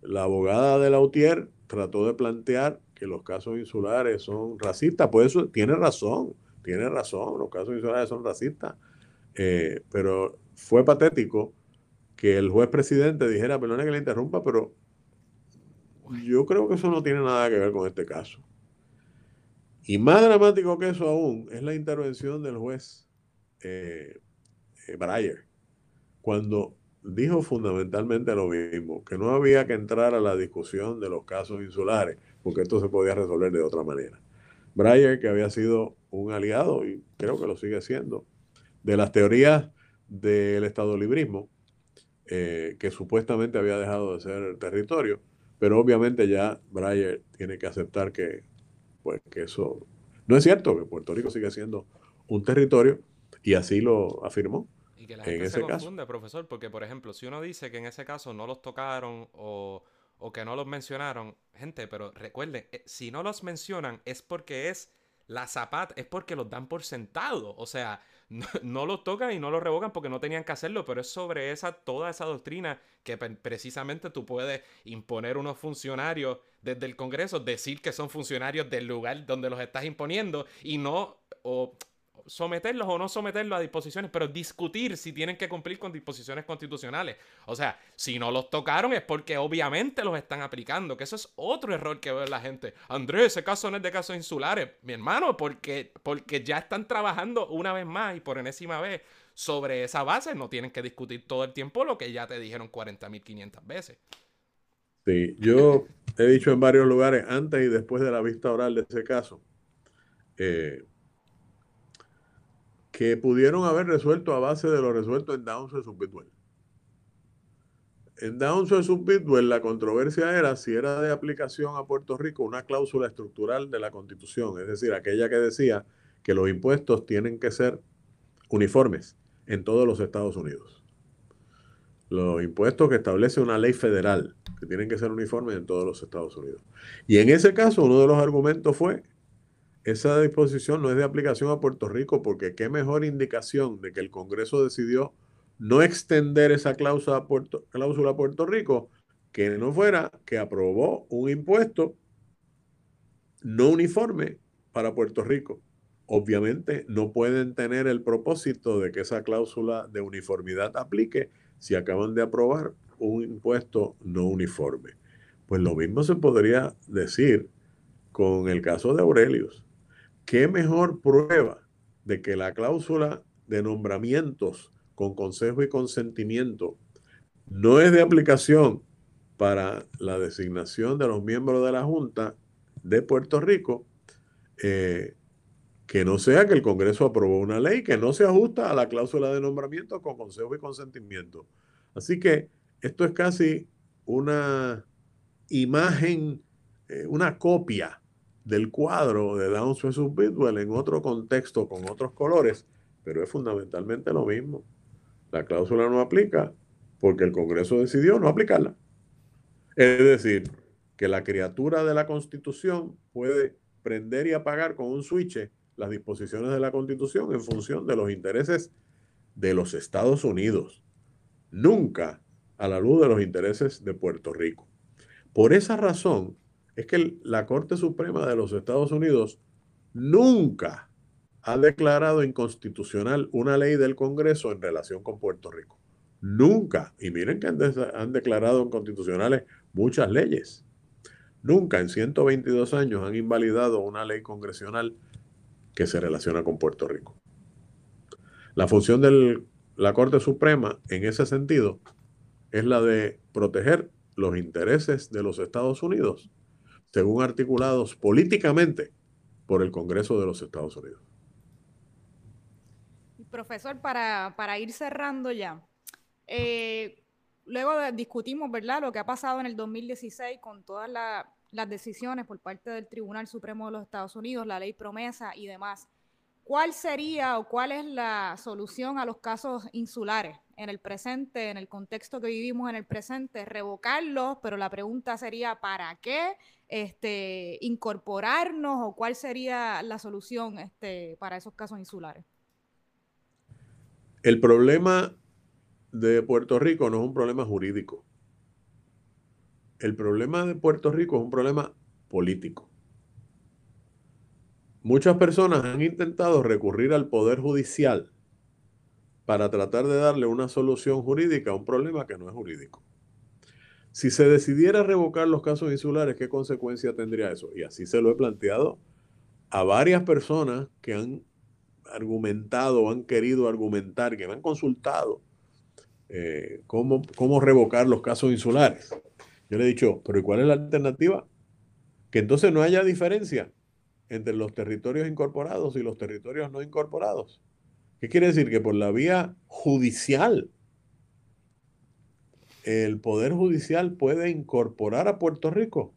la abogada de Lautier trató de plantear que los casos insulares son racistas, pues eso tiene razón, tiene razón, los casos insulares son racistas, eh, pero fue patético que el juez presidente dijera, perdone que le interrumpa, pero yo creo que eso no tiene nada que ver con este caso. Y más dramático que eso aún es la intervención del juez eh, eh, Breyer, cuando dijo fundamentalmente lo mismo, que no había que entrar a la discusión de los casos insulares, porque esto se podía resolver de otra manera. Breyer, que había sido un aliado, y creo que lo sigue siendo, de las teorías del Estado librismo, eh, que supuestamente había dejado de ser territorio, pero obviamente ya Breyer tiene que aceptar que pues que eso no es cierto, que Puerto Rico sigue siendo un territorio y así lo afirmó.
Y que la gente se confunde, profesor, porque por ejemplo, si uno dice que en ese caso no los tocaron o, o que no los mencionaron, gente, pero recuerden, eh, si no los mencionan es porque es la zapata, es porque los dan por sentado. O sea, no, los tocan y no los revocan porque no tenían que hacerlo, pero es sobre esa, toda esa doctrina que precisamente tú puedes imponer unos funcionarios desde el Congreso, decir que son funcionarios del lugar donde los estás imponiendo y no, someterlos o no someterlos a disposiciones, pero discutir si tienen que cumplir con disposiciones constitucionales. O sea, si no los tocaron es porque obviamente los están aplicando, que eso es otro error que ve la gente. Andrés, ese caso no es de casos insulares. Mi hermano, porque, porque ya están trabajando una vez más y por enésima vez sobre esa base, no tienen que discutir todo el tiempo lo que ya te dijeron 40.500 veces.
Sí, yo he dicho en varios lugares antes y después de la vista oral de ese caso, eh, que pudieron haber resuelto a base de lo resuelto en Downs vs. Bidwell. En Downs vs. Bidwell la controversia era si era de aplicación a Puerto Rico una cláusula estructural de la Constitución, es decir, aquella que decía que los impuestos tienen que ser uniformes en todos los Estados Unidos. Los impuestos que establece una ley federal, que tienen que ser uniformes en todos los Estados Unidos. Y en ese caso, uno de los argumentos fue esa disposición no es de aplicación a Puerto Rico porque qué mejor indicación de que el Congreso decidió no extender esa cláusula a Puerto, Puerto Rico que no fuera que aprobó un impuesto no uniforme para Puerto Rico. Obviamente no pueden tener el propósito de que esa cláusula de uniformidad aplique si acaban de aprobar un impuesto no uniforme. Pues lo mismo se podría decir con el caso de Aurelius. ¿Qué mejor prueba de que la cláusula de nombramientos con consejo y consentimiento no es de aplicación para la designación de los miembros de la Junta de Puerto Rico, eh, que no sea que el Congreso aprobó una ley que no se ajusta a la cláusula de nombramiento con consejo y consentimiento. Así que esto es casi una imagen, eh, una copia del cuadro de Downs vs. Bidwell en otro contexto, con otros colores, pero es fundamentalmente lo mismo. La cláusula no aplica porque el Congreso decidió no aplicarla. Es decir, que la criatura de la Constitución puede prender y apagar con un switch las disposiciones de la Constitución en función de los intereses de los Estados Unidos, nunca a la luz de los intereses de Puerto Rico. Por esa razón, es que la Corte Suprema de los Estados Unidos nunca ha declarado inconstitucional una ley del Congreso en relación con Puerto Rico. Nunca. Y miren que han, declarado inconstitucionales muchas leyes. Nunca en 122 años han invalidado una ley congresional que se relaciona con Puerto Rico. La función de la Corte Suprema en ese sentido es la de proteger los intereses de los Estados Unidos según articulados políticamente por el Congreso de los Estados Unidos.
Profesor, para, ir cerrando ya, eh, luego discutimos, ¿verdad?, lo que ha pasado en el 2016 con todas las decisiones por parte del Tribunal Supremo de los Estados Unidos, la ley promesa y demás. ¿Cuál sería o cuál es la solución a los casos insulares en el presente, en el contexto que vivimos en el presente? Revocarlos, pero la pregunta sería, ¿para qué? Este, incorporarnos o cuál sería la solución este, para esos casos insulares?
El problema de Puerto Rico no es un problema jurídico. El problema de Puerto Rico es un problema político. Muchas personas han intentado recurrir al Poder Judicial para tratar de darle una solución jurídica a un problema que no es jurídico. Si se decidiera revocar los casos insulares, ¿qué consecuencia tendría eso? Y así se lo he planteado a varias personas que han argumentado, han querido argumentar, que me han consultado eh, cómo, cómo revocar los casos insulares. Yo le he dicho, pero ¿y cuál es la alternativa? Que entonces no haya diferencia entre los territorios incorporados y los territorios no incorporados. ¿Qué quiere decir? Que por la vía judicial el Poder Judicial puede incorporar a Puerto Rico.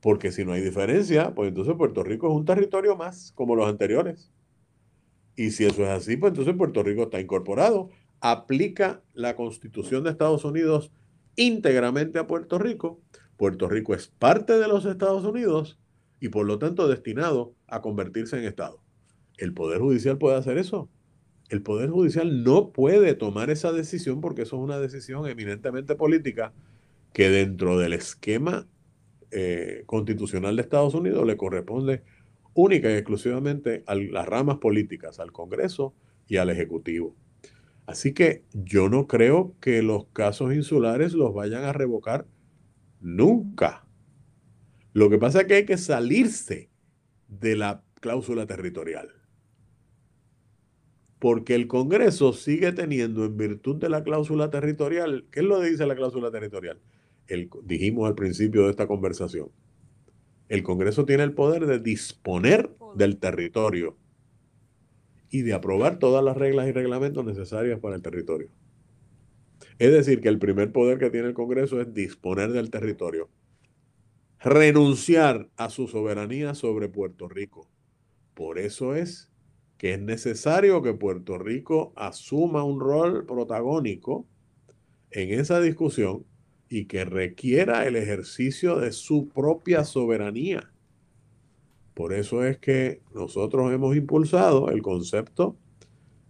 Porque si no hay diferencia, pues entonces Puerto Rico es un territorio más, como los anteriores. Y si eso es así, pues entonces Puerto Rico está incorporado. Aplica la constitución de Estados Unidos íntegramente a Puerto Rico. Puerto Rico es parte de los Estados Unidos y por lo tanto destinado a convertirse en Estado. ¿El Poder Judicial puede hacer eso? El Poder Judicial no puede tomar esa decisión porque eso es una decisión eminentemente política que dentro del esquema eh, constitucional de Estados Unidos le corresponde única y exclusivamente a las ramas políticas, al Congreso y al Ejecutivo. Así que yo no creo que los casos insulares los vayan a revocar nunca. Lo que pasa es que hay que salirse de la cláusula territorial. Porque el Congreso sigue teniendo, en virtud de la cláusula territorial, ¿qué es lo que dice la cláusula territorial? El, dijimos al principio de esta conversación. El Congreso tiene el poder de disponer del territorio y de aprobar todas las reglas y reglamentos necesarias para el territorio. Es decir, que el primer poder que tiene el Congreso es disponer del territorio, renunciar a su soberanía sobre Puerto Rico. Por eso es que es necesario que Puerto Rico asuma un rol protagónico en esa discusión y que requiera el ejercicio de su propia soberanía. Por eso es que nosotros hemos impulsado el concepto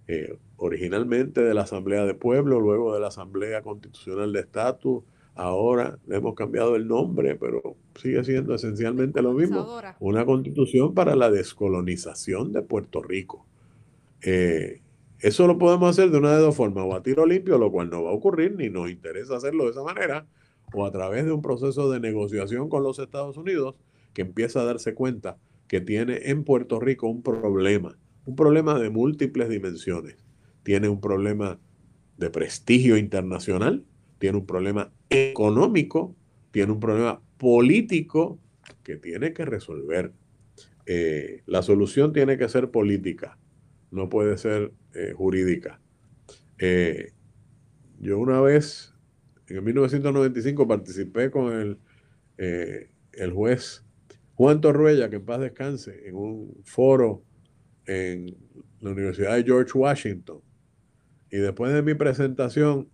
eh, originalmente de la Asamblea de Pueblo, luego de la Asamblea Constitucional de Estatus, ahora le hemos cambiado el nombre, pero sigue siendo esencialmente lo mismo. Una constitución para la descolonización de Puerto Rico. Eh, eso lo podemos hacer de una de dos formas, o a tiro limpio, lo cual no va a ocurrir, ni nos interesa hacerlo de esa manera, o a través de un proceso de negociación con los Estados Unidos que empieza a darse cuenta que tiene en Puerto Rico un problema, un problema de múltiples dimensiones. Tiene un problema de prestigio internacional, tiene un problema económico, tiene un problema político que tiene que resolver. Eh, la solución tiene que ser política, no puede ser eh, jurídica. Eh, yo una vez, en 1995, participé con el, el juez Juan Torruella, que en paz descanse, en un foro en la Universidad de George Washington. Y después de mi presentación,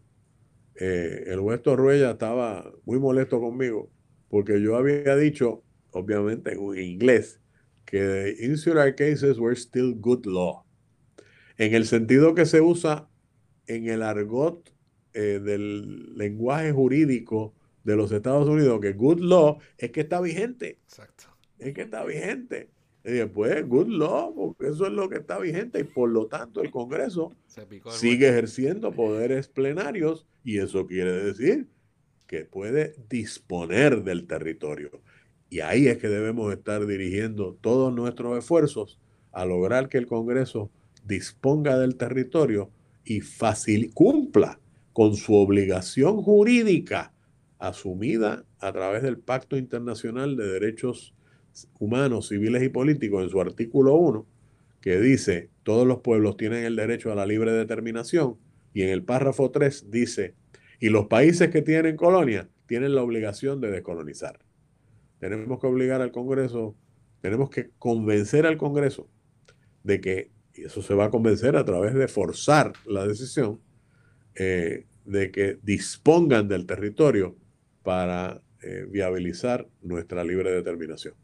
eh, el juez Torruella estaba muy molesto conmigo porque yo había dicho, obviamente en inglés, que insular cases were still good law. En el sentido que se usa en el argot eh, del lenguaje jurídico de los Estados Unidos, que good law es que está vigente. Exacto es que está vigente. Y después, good law, porque eso es lo que está vigente y por lo tanto el Congreso sigue ejerciendo poderes plenarios y eso quiere decir que puede disponer del territorio. Y ahí es que debemos estar dirigiendo todos nuestros esfuerzos a lograr que el Congreso disponga del territorio y fácil cumpla con su obligación jurídica asumida a través del Pacto Internacional de Derechos humanos, civiles y políticos en su artículo 1, que dice, todos los pueblos tienen el derecho a la libre determinación, y en el párrafo 3 dice, y los países que tienen colonia tienen la obligación de descolonizar. Tenemos que obligar al Congreso, tenemos que convencer al Congreso de que, y eso se va a convencer a través de forzar la decisión, eh, de que dispongan del territorio para eh, viabilizar nuestra libre determinación.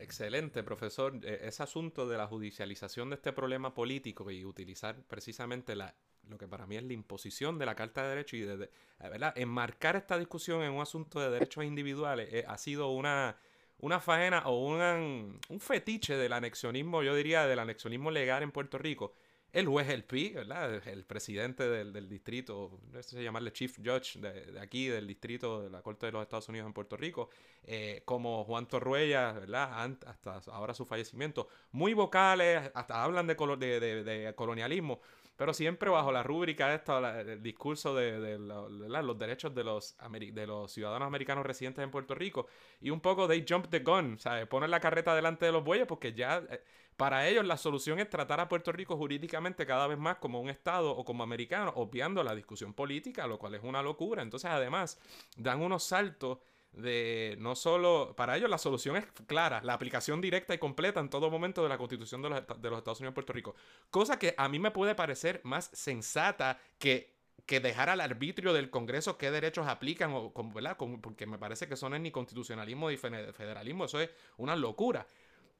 Excelente, profesor. E, ese asunto de la judicialización de este problema político y utilizar precisamente la, lo que para mí es la imposición de la Carta de Derechos y de, ¿verdad? enmarcar esta discusión en un asunto de derechos individuales eh, ha sido una, una faena o un, un fetiche del anexionismo, yo diría, del anexionismo legal en Puerto Rico el juez El ¿verdad? El presidente del, distrito, no sé si llamarle chief judge de, aquí, del distrito de la Corte de los Estados Unidos en Puerto Rico, eh, como Juan Torruella, ¿verdad? hasta ahora su fallecimiento, muy vocales, hasta hablan de, de, colonialismo, pero siempre bajo la rúbrica esta, el discurso de, los derechos de los, de los ciudadanos americanos residentes en Puerto Rico, y un poco they jump the gun, o sea, ponen la carreta delante de los bueyes porque ya... Eh, para ellos la solución es tratar a Puerto Rico jurídicamente cada vez más como un Estado o como americano, obviando la discusión política, lo cual es una locura. Entonces, además, dan unos saltos de no solo, para ellos la solución es clara, la aplicación directa y completa en todo momento de la constitución de los, de los Estados Unidos de Puerto Rico. Cosa que a mí me puede parecer más sensata que que dejar al arbitrio del Congreso qué derechos aplican, o, porque me parece que eso no es ni constitucionalismo ni federalismo, eso es una locura.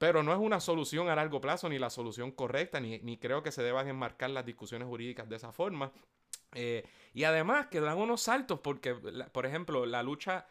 Pero no es una solución a largo plazo, ni la solución correcta, ni, creo que se deban enmarcar las discusiones jurídicas de esa forma. Eh, y además que dan unos saltos, porque, por ejemplo, la lucha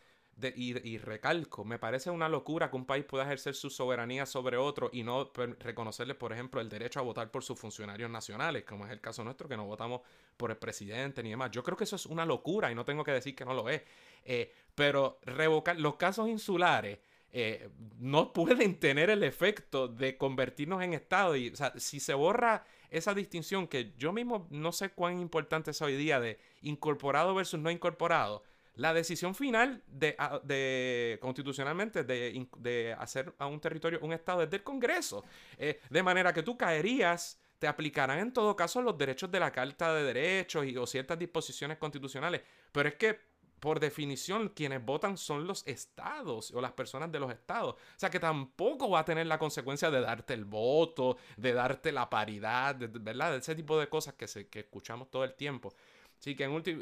y, recalco, me parece una locura que un país pueda ejercer su soberanía sobre otro y no reconocerle, por ejemplo, el derecho a votar por sus funcionarios nacionales, como es el caso nuestro, que no votamos por el presidente ni demás. Yo creo que eso es una locura y no tengo que decir que no lo es. Eh, pero revocar los casos insulares eh, no pueden tener el efecto de convertirnos en Estado. Y, si se borra esa distinción que yo mismo no sé cuán importante es hoy día de incorporado versus no incorporado, la decisión final de, de constitucionalmente de, hacer a un territorio un Estado es del Congreso. Eh, de manera que tú caerías, te aplicarán en todo caso los derechos de la Carta de Derechos y, o ciertas disposiciones constitucionales. Pero es que por definición, quienes votan son los estados o las personas de los estados. O sea que tampoco va a tener la consecuencia de darte el voto, de darte la paridad, ¿verdad? De ese tipo de cosas que, se, que escuchamos todo el tiempo. Sí, que en último,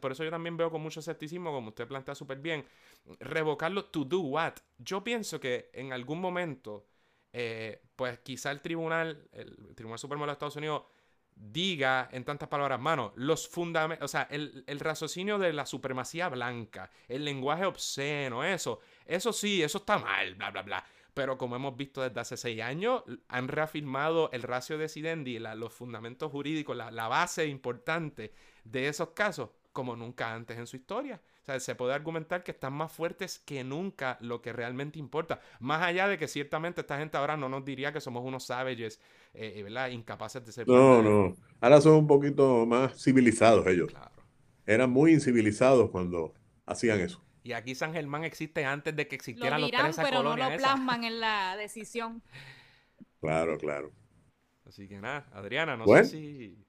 por eso yo también veo con mucho escepticismo, como usted plantea súper bien, revocarlo to do what. Yo pienso que en algún momento, eh, pues quizá el tribunal, el Tribunal Supremo de los Estados Unidos, diga en tantas palabras, mano, los fundamentos, o sea, el, raciocinio de la supremacía blanca, el lenguaje obsceno, eso, eso sí, eso está mal, bla, bla, bla. Pero como hemos visto desde hace seis años, han reafirmado el ratio decidendi, la, los fundamentos jurídicos, la, la base importante de esos casos como nunca antes en su historia. O sea, se puede argumentar que están más fuertes que nunca lo que realmente importa. Más allá de que ciertamente esta gente ahora no nos diría que somos unos savages, eh, eh, ¿verdad? Incapaces de ser...
No, no. Ahora son un poquito más civilizados ellos. Claro. Eran muy incivilizados cuando hacían eso.
Y aquí San Germán existe antes de que existieran lo
los pero no lo plasman en la decisión.
Claro, claro.
Así que nada, Adriana, no sé si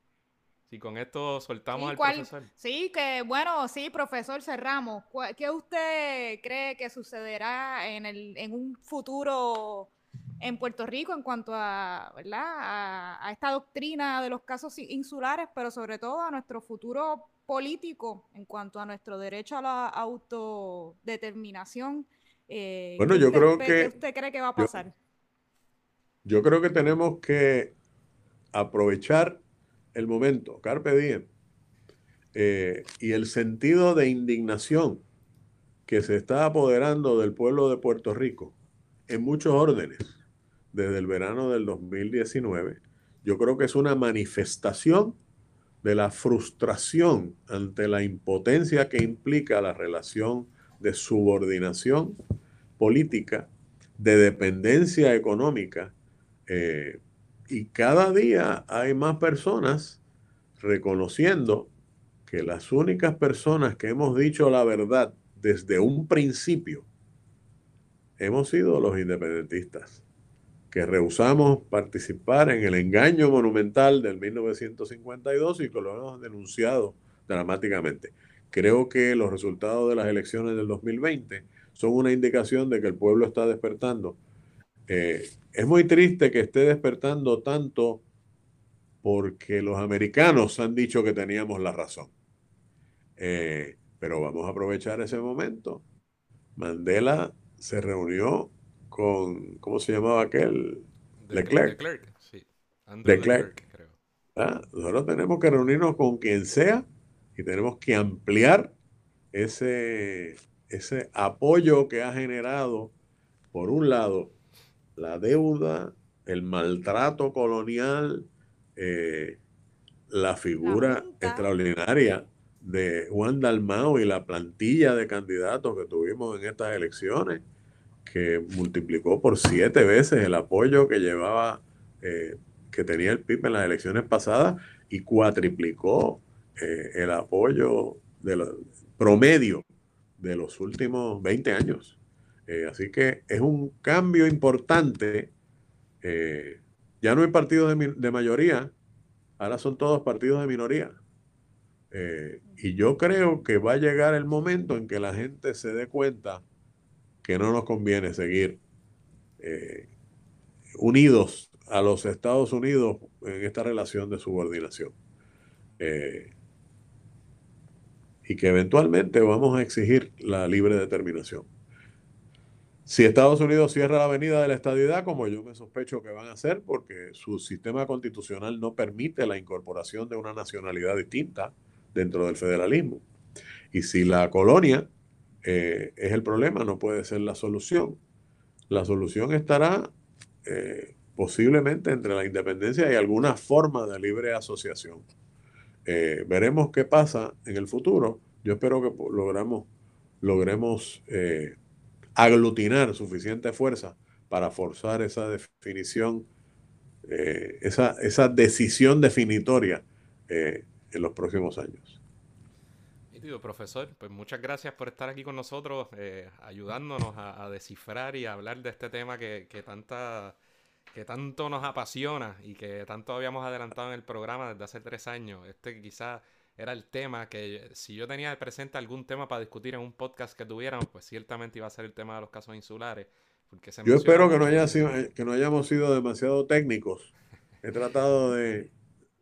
y con esto soltamos al profesor.
Sí, que bueno, sí, profesor, cerramos. ¿Qué usted cree que sucederá en, el, en un futuro en Puerto Rico en cuanto a, ¿verdad? A, esta doctrina de los casos insulares, pero sobre todo a nuestro futuro político en cuanto a nuestro derecho a la autodeterminación?
Eh, bueno, yo creo que... ¿Qué
usted cree que va a pasar?
yo creo que tenemos que aprovechar el momento, carpe diem, eh, y el sentido de indignación que se está apoderando del pueblo de Puerto Rico en muchos órdenes desde el verano del 2019, yo creo que es una manifestación de la frustración ante la impotencia que implica la relación de subordinación política, de dependencia económica, eh, y cada día hay más personas reconociendo que las únicas personas que hemos dicho la verdad desde un principio hemos sido los independentistas, que rehusamos participar en el engaño monumental del 1952 y que lo hemos denunciado dramáticamente. Creo que los resultados de las elecciones del 2020 son una indicación de que el pueblo está despertando eh, es muy triste que esté despertando tanto porque los americanos han dicho que teníamos la razón. Eh, pero vamos a aprovechar ese momento. Mandela se reunió con, ¿cómo se llamaba aquel? Leclerc. Leclerc, sí. Leclerc. creo. Ah, nosotros tenemos que reunirnos con quien sea y tenemos que ampliar ese, ese apoyo que ha generado, por un lado, la deuda, el maltrato colonial, eh, la figura extraordinaria de Juan Dalmao y la plantilla de candidatos que tuvimos en estas elecciones, que multiplicó por siete veces el apoyo que llevaba, eh, que tenía el PIB en las elecciones pasadas y cuatriplicó eh, el apoyo de promedio de los últimos 20 años. Eh, así que es un cambio importante. Ya no hay partidos de, mayoría, ahora son todos partidos de minoría. Y yo creo que va a llegar el momento en que la gente se dé cuenta que no nos conviene seguir eh, unidos a los Estados Unidos en esta relación de subordinación. Eh, y que eventualmente vamos a exigir la libre determinación. Si Estados Unidos cierra la avenida de la estadidad, como yo me sospecho que van a hacer, porque su sistema constitucional no permite la incorporación de una nacionalidad distinta dentro del federalismo. Y si la colonia eh, es el problema, no puede ser la solución. La solución estará eh, posiblemente entre la independencia y alguna forma de libre asociación. Eh, veremos qué pasa en el futuro. Yo espero que logremos aglutinar suficiente fuerza para forzar esa definición, esa, esa, decisión definitoria en los próximos años.
Profesor, pues muchas gracias por estar aquí con nosotros, ayudándonos a, descifrar y a hablar de este tema que, que tanta que tanto nos apasiona y que tanto habíamos adelantado en el programa desde hace tres años. Este quizás era el tema que si yo tenía presente algún tema para discutir en un podcast que tuviéramos, pues ciertamente iba a ser el tema de los casos insulares. Porque
yo espero que no, haya sido, eh, que no hayamos sido demasiado técnicos. He tratado de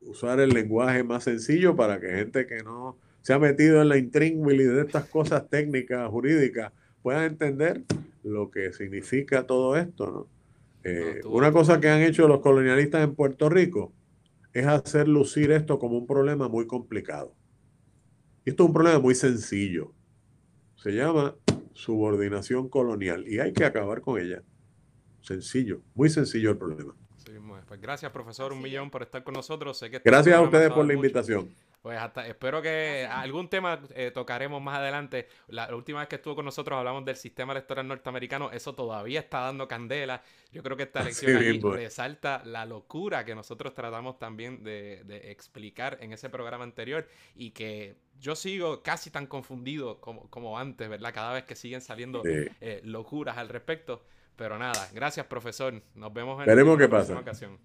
usar el lenguaje más sencillo para que gente que no se ha metido en la intríngulis de estas cosas técnicas, jurídicas, pueda entender lo que significa todo esto, ¿no? Eh, una cosa que han hecho los colonialistas en Puerto Rico es hacer lucir esto como un problema muy complicado. Esto es un problema muy sencillo. Se llama subordinación colonial y hay que acabar con ella. Sencillo, muy sencillo el problema.
pues gracias, profesor, un millón por estar con nosotros.
que gracias a ustedes por la invitación.
Pues hasta espero que algún tema eh, tocaremos más adelante. La, última vez que estuvo con nosotros hablamos del sistema electoral norteamericano. Eso todavía está dando candela. Yo creo que esta elección aquí resalta la locura que nosotros tratamos también de, explicar en ese programa anterior y que yo sigo casi tan confundido como, como antes, ¿verdad? Cada vez que siguen saliendo eh, locuras al respecto. Pero nada, gracias profesor. Nos vemos
en, la próxima ocasión.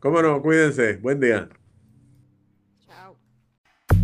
Cómo no, cuídense. Buen día.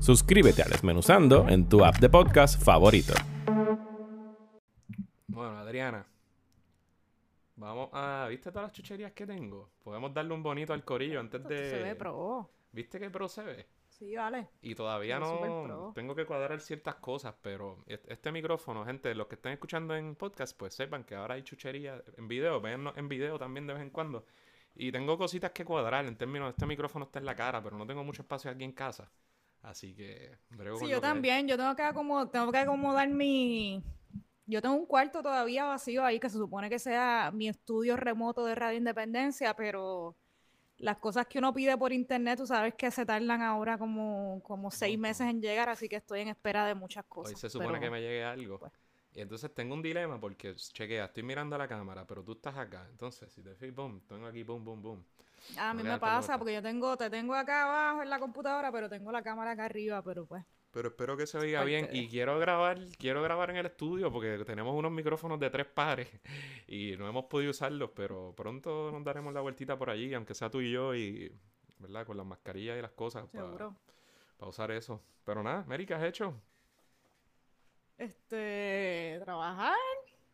Suscríbete a Desmenuzando en tu app de podcast favorito.
Bueno, Adriana. Vamos a. ¿Viste todas las chucherías que tengo? Podemos darle un bonito al corillo antes de.
Se ve pro.
¿Viste qué pro se ve?
Sí, vale.
Y todavía no. Tengo que cuadrar ciertas cosas, pero este micrófono, gente, los que están escuchando en podcast, pues sepan que ahora hay chucherías en video. Ven en video también de vez en cuando. Y tengo cositas que cuadrar en términos de este micrófono está en la cara, pero no tengo mucho espacio aquí en casa. Así que...
sí, yo también. Yo tengo que, acomodar, tengo que acomodar mi... Yo tengo un cuarto todavía vacío ahí que se supone que sea mi estudio remoto de Radio Independencia, pero las cosas que uno pide por internet, tú sabes que se tardan ahora como, como seis meses en llegar, así que estoy en espera de muchas cosas.
Hoy se supone que me llegue algo. Pues. Y entonces tengo un dilema porque, chequea, estoy mirando a la cámara, pero tú estás acá. Entonces, si te fijas, boom, tengo aquí, boom, boom, boom.
A mí me pasa porque yo tengo, te tengo acá abajo en la computadora, pero tengo la cámara acá arriba, pero pues.
Pero espero que se oiga bien. Y quiero grabar, quiero grabar en el estudio porque tenemos unos micrófonos de tres pares y no hemos podido usarlos, pero pronto nos daremos la vueltita por allí, aunque sea tú y yo, y ¿verdad? Con las mascarillas y las cosas. Para, para usar eso. Pero nada, Mary, ¿qué has hecho?
Este, trabajar,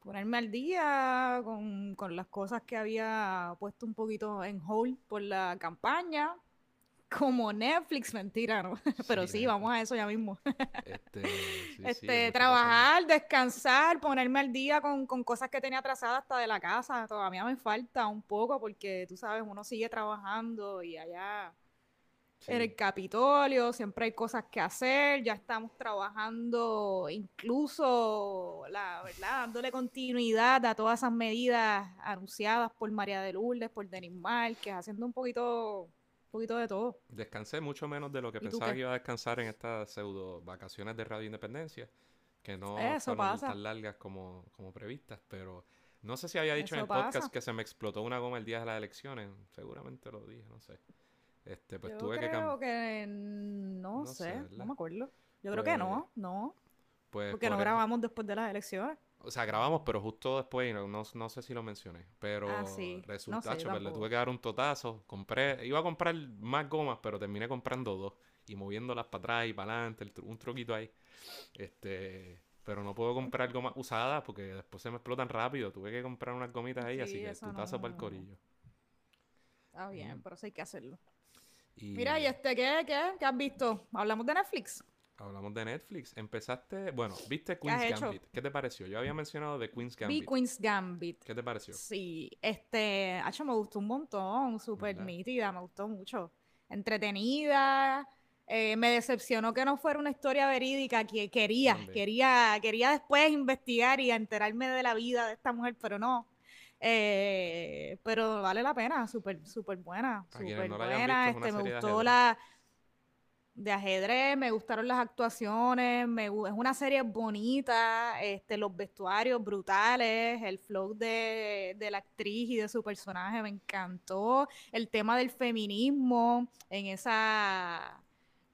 ponerme al día con, las cosas que había puesto un poquito en hold por la campaña. Como Netflix, mentira, ¿no? Pero sí, vamos a eso ya mismo. Este, este trabajar, descansar, ponerme al día con, con cosas que tenía atrasadas hasta de la casa. Todavía me falta un poco porque tú sabes, uno sigue trabajando y allá en el Capitolio, siempre hay cosas que hacer, ya estamos trabajando incluso, la verdad, dándole continuidad a todas esas medidas anunciadas por María de Lourdes, por Denis Márquez, haciendo un poquito un poquito de todo.
Descansé mucho menos de lo que
¿Y tú
pensaba que iba a descansar en estas pseudo vacaciones de Radio Independencia, que no
Eso
fueron tan largas como, como previstas, pero no sé si había dicho en el podcast que se me explotó una goma el día de las elecciones, seguramente lo dije, no sé. Este, pues
Yo
tuve que
creo que no,
No sé,
no me acuerdo. Yo creo que
Pues,
no, no,
pues
porque
por
no grabamos después de las elecciones.
O sea, grabamos, pero justo después, y no, no, no sé si lo mencioné, pero
Ah, sí. No
resulta,
sé,
chacho, pues, le tuve que dar un totazo, compré, iba a comprar más gomas, pero terminé comprando dos y moviéndolas para atrás y para adelante, el un truquito ahí. Este, pero no puedo comprar gomas usadas porque después se me explotan rápido, tuve que comprar unas gomitas ahí, así
Sí,
que totazo para el
no-
corillo.
Está bien,
Mm.
pero eso hay que hacerlo.
Y
Mira, ¿y este qué, qué? ¿Qué has visto? Hablamos de Netflix.
hablamos de Netflix, empezaste, bueno, viste
¿Qué has
Queen's
hecho?
Gambit, ¿qué te pareció? Yo había mencionado de Queen's
Vi
Gambit,
Queen's Gambit.
¿qué te pareció?
Sí, este, hecho me gustó un montón, súper nítida, me gustó mucho. Entretenida, eh, me decepcionó que no fuera una historia verídica, que quería,
También.
quería, quería después investigar y enterarme de la vida de esta mujer, pero no. Eh, pero vale la pena, súper, súper buena, súper
no
buena.
visto,
Este, me
de
gustó la de ajedrez, me gustaron las actuaciones, me, es una serie bonita, este, los vestuarios brutales, el flow de, de la actriz y de su personaje me encantó, el tema del feminismo en esa,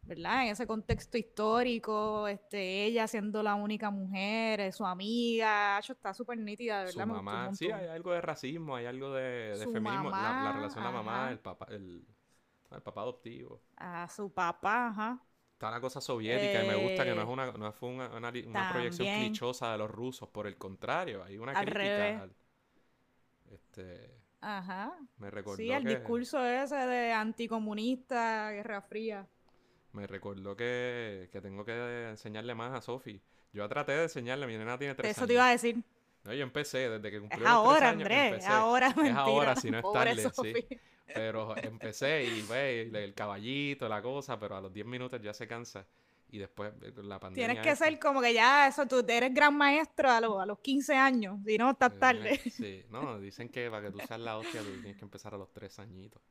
¿verdad? En ese contexto histórico, este, ella siendo la única mujer, eh, su amiga, está súper nítida,
Su
verdad, un
mamá, sí, hay algo de racismo, hay algo de, de
Su
feminismo, la, la relación de la mamá,
ajá.
el papá, el, el papá adoptivo.
A su papá, ajá.
Está una cosa soviética y me gusta que no es
Eh,
una, no fue una, una, li- una proyección clichosa de los rusos, por el contrario, hay una
Al
crítica
revés.
al- este,
Ajá.
me recordó
Sí, el
que,
discurso ese de anticomunista, Guerra Fría.
Me recordó que, que tengo que enseñarle más a Sofi. Yo traté de enseñarle, mi nena tiene tres
Eso
años.
te iba a decir.
No, yo empecé desde que cumplió
Es
los tres
ahora,
años,
Andrés.
empecé.
Es ahora,
Es ahora, si no es tarde, sí. Pero empecé y ve el, caballito, la cosa, pero a los 10 minutos ya se cansa. Y después eh, la pandemia.
Tienes que ser como que ya, eso, tú eres gran maestro a, los a los 15 años. Si no, estás
eh,
tarde.
Sí, no, dicen que para que tú seas la hostia, tú tienes que empezar a los 3 añitos.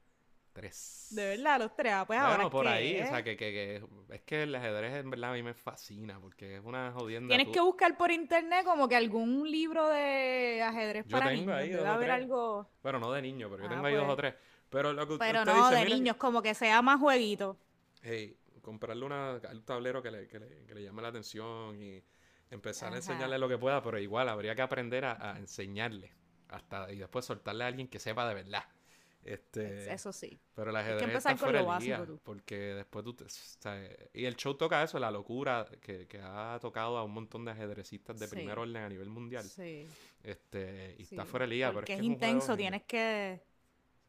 3.
De verdad, los tres. ah, Pues ahora
Bueno,
es
por ahí, o
¿eh?
sea, que, que, que es que el ajedrez en verdad a mí me fascina porque es una jodienda.
Tienes
tú-
que buscar por internet como que algún libro de ajedrez
Yo
para
tengo
niños.
ahí o
haber
tres.
algo.
Bueno, no de niño, pero yo
Ah,
tengo ahí dos o
pues.
tres. Pero lo que
Pero
usted
no
dice,
de
mira,
niños, como que sea más jueguito.
hey, comprarle una, un tablero que le, que, le, que le llame la atención y empezar
Ajá.
a enseñarle lo que pueda, pero igual habría que aprender a, a enseñarle hasta y después soltarle a alguien que sepa de verdad. Este,
Eso sí.
pero el
que
ajedrez
empezar
está
con
fuera
lo básico, tú.
porque después tú te- o sea, y el show toca eso, la locura que, que ha tocado a un montón de ajedrecistas de
Sí.
primer orden a nivel mundial.
Sí.
Este, y está
sí,
fuera de liga, pero
Porque
es
es,
que es juego
intenso,
genial.
tienes que,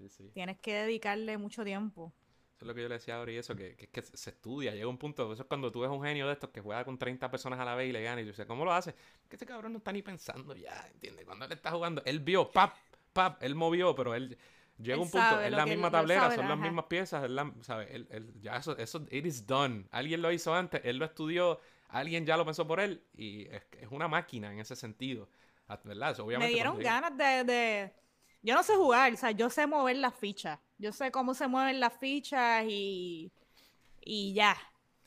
Sí,
tienes que dedicarle mucho tiempo.
Eso es lo que yo le decía ahora y eso, que, que, que se estudia, llega un punto, eso es cuando tú ves un genio de estos que juega con 30 personas a la vez y le gana y tú dices, ¿cómo lo hace? Que este cabrón no está ni pensando ya, ¿entiendes? Cuando él está jugando, él vio, pap, pap, él movió, pero él llega
Él
un punto, es la misma
él-
tablera, son las
ajá.
mismas piezas, la- ¿sabe? Él, ya eso, eso, it is done. Alguien lo hizo antes, él lo estudió, alguien ya lo pensó por él y es, es una máquina en ese sentido, ah, ¿verdad? Eso,
Me
obviamente,
dieron
cuando llega-
ganas de, de- Yo no sé jugar, o sea, yo sé mover las fichas. Yo sé cómo se mueven las fichas y... Y ya.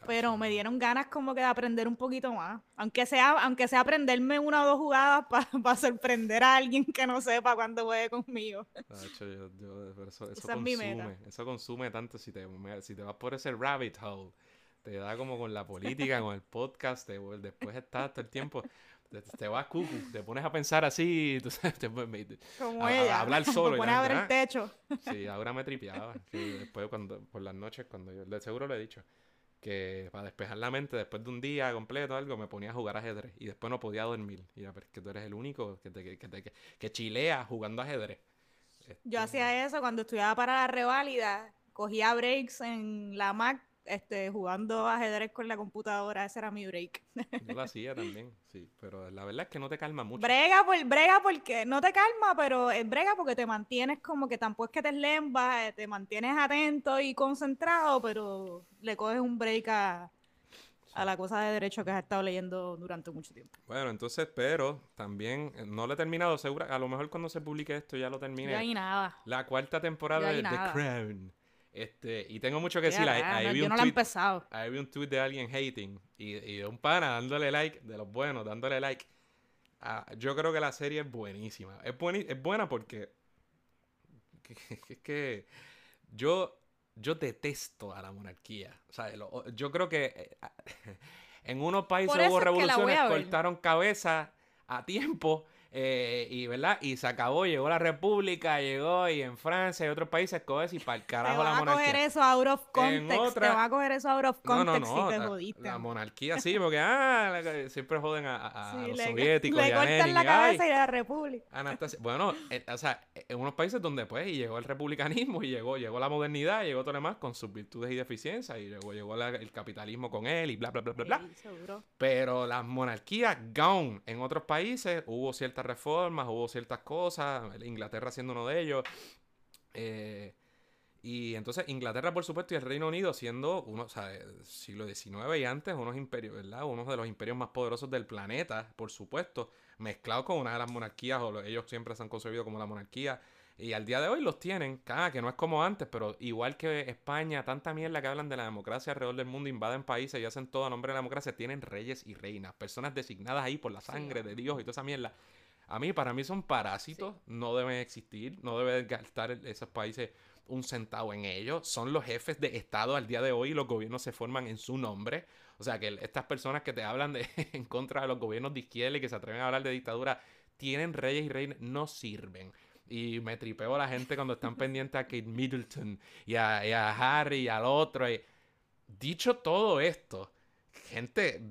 Pero me dieron ganas como que de aprender un poquito más. Aunque sea, aunque sea aprenderme una o dos jugadas para sorprender a alguien que no sepa cuando juegue conmigo.
Tacho, yo- eso, eso
Esa es mi
consume,
meta.
eso consume tanto si te, si te vas por ese rabbit hole, te da como con la política, con el podcast, te después estás todo el tiempo, te, te vas cucu, te pones a pensar así, tú sabes, te, te-
Como
A- hablar solo
Me
y
pone
la
a ver el techo.
sí, ahora me tripeaba, después cuando, por las noches, cuando yo, de seguro le he dicho, que para despejar la mente después de un día completo o algo, me ponía a jugar ajedrez y después no podía dormir, y ya, pero es que tú eres el único que, te, que, que, te- que- que chilea jugando ajedrez.
Yo
Este,
hacía eso cuando estudiaba para la reválida. Cogía breaks en la Mac, este, jugando ajedrez con la computadora. Ese era mi break.
Yo lo hacía también, sí, pero la verdad es que no te calma mucho.
Brega, por, brega porque no te calma, pero es brega porque te mantienes como que tampoco es que te lembas, eh, te mantienes atento y concentrado, pero le coges un break a, a la cosa de derecho que has estado leyendo durante mucho tiempo.
Bueno, entonces, pero también eh, no lo he terminado, segura, a lo mejor cuando se publique esto ya lo termine.
Ya y nada.
La cuarta temporada de The. Crown. Este, y tengo mucho que decir. Ahí, vi un tweet,
empezado.
ahí vi un tweet de alguien hating y, y de un pana dándole like, de los buenos, dándole like. Ah, yo creo que la serie es buenísima. Es, es buena porque es que yo, yo detesto a la monarquía. O sea, lo- yo creo que eh, en unos países hubo revoluciones, cortaron cabeza a tiempo. Eh, y verdad y se acabó, llegó la república, llegó y en Francia y otros países coges y para el
Te
carajo la
a
monarquía.
coger eso out of context.
otra-
Te van a coger eso out of
No, no,
context
no.
y te
la,
jodiste.
la monarquía sí, porque ah, la- siempre joden a, a- a los
le,
soviéticos
le
y a
cortan
Lenin,
la
y,
cabeza
ay,
y la república.
Anastasia- Bueno, eh, o sea, en unos países donde pues y llegó el republicanismo y llegó, llegó la modernidad, llegó todo lo demás con sus virtudes y deficiencias y luego llegó la- el capitalismo con él y bla, bla, bla, bla, bla.
Seguro.
Pero las monarquías, gone. En otros países hubo ciertas reformas, hubo ciertas cosas, Inglaterra siendo uno de ellos. Eh, y entonces Inglaterra, por supuesto, y el Reino Unido siendo, uno, o sea, eh, siglo XIX y antes, unos imperios, ¿verdad? Unos de los imperios más poderosos del planeta, por supuesto, mezclados con una de las monarquías, o lo- ellos siempre se han concebido como la monarquía. Y al día de hoy los tienen, ah, que no es como antes, pero igual que España, tanta mierda que hablan de la democracia alrededor del mundo, invaden países y hacen todo a nombre de la democracia, tienen reyes y reinas, personas designadas ahí por la sangre de Dios y toda esa mierda. A mí, para mí son parásitos, no deben existir, no deben gastar esos países un centavo en ellos. Son los jefes de Estado al día de hoy y los gobiernos se forman en su nombre. O sea que estas personas que te hablan de, en contra de los gobiernos de izquierda y que se atreven a hablar de dictadura, tienen reyes y reinas, no sirven. Y me tripeo a la gente cuando están pendientes a Kate Middleton y a, y a Harry y al otro. y- Dicho todo esto, gente,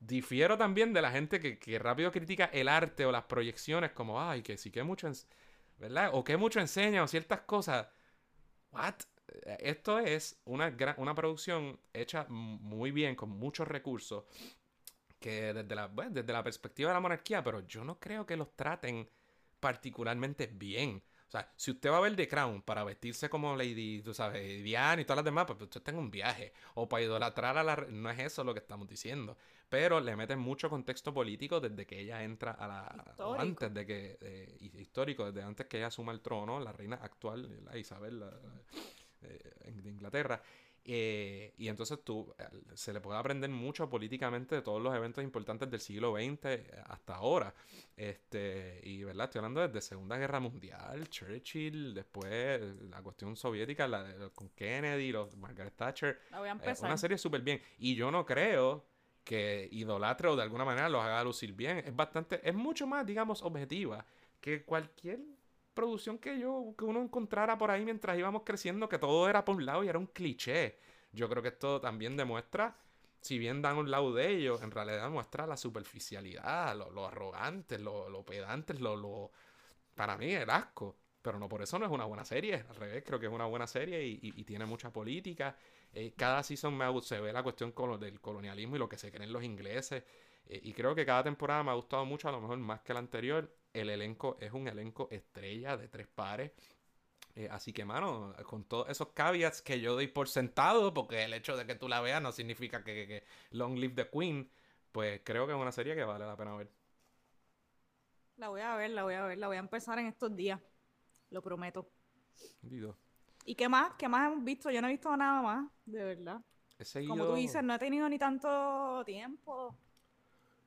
difiero también de la gente que, que rápido critica el arte o las proyecciones como, ay, que sí que mucho, ¿verdad? O que mucho enseña o ciertas cosas. What? Esto es una, gran- una producción hecha muy bien, con muchos recursos, que desde la, bueno, desde la perspectiva de la monarquía, pero yo no creo que los traten particularmente bien. O sea, si usted va a ver The Crown para vestirse como Lady, tú sabes, Diana y todas las demás, pues usted está en un viaje. O para idolatrar a la... No es eso lo que estamos diciendo. Pero le meten mucho contexto político desde que ella entra a la...
Histórico.
antes de que... eh, histórico, desde antes que ella asuma el trono, la reina actual, la Isabel la- eh, de Inglaterra. Eh, y entonces tú eh, se le puede aprender mucho políticamente de todos los eventos importantes del siglo XX hasta ahora. Este, y verdad, estoy hablando desde Segunda Guerra Mundial, Churchill, después la cuestión soviética, la de- con Kennedy, los Margaret Thatcher.
La voy a
Eh,
empezar.
una serie súper bien. Y yo no creo que idolatre o de alguna manera los haga lucir bien. Es bastante, es mucho más, digamos, objetiva que cualquier producción que yo, que uno encontrara por ahí mientras íbamos creciendo, que todo era por un lado y era un cliché. Yo creo que esto también demuestra, si bien dan un lado de ellos, en realidad muestra la superficialidad, lo, lo arrogante, lo, lo pedantes, lo, lo, para mí el asco. Pero no por eso no es una buena serie. Al revés, creo que es una buena serie y, y- tiene mucha política. Eh, cada season me se ve la cuestión del colonialismo y lo que se creen los ingleses. Eh, y creo que cada temporada me ha gustado mucho, a lo mejor más que la anterior. El elenco es un elenco estrella de tres pares. Eh, así que, mano, con todos esos caveats que yo doy por sentado, porque el hecho de que tú la veas no significa que, que- que Long Live the Queen, pues creo que es una serie que vale la pena ver.
La voy a ver, la voy a ver, la voy a empezar en estos días. Lo prometo.
Digo,
¿Y qué más? ¿Qué más hemos visto? Yo no he visto nada más, de verdad.
he seguido...
Como tú dices, no he tenido ni tanto tiempo.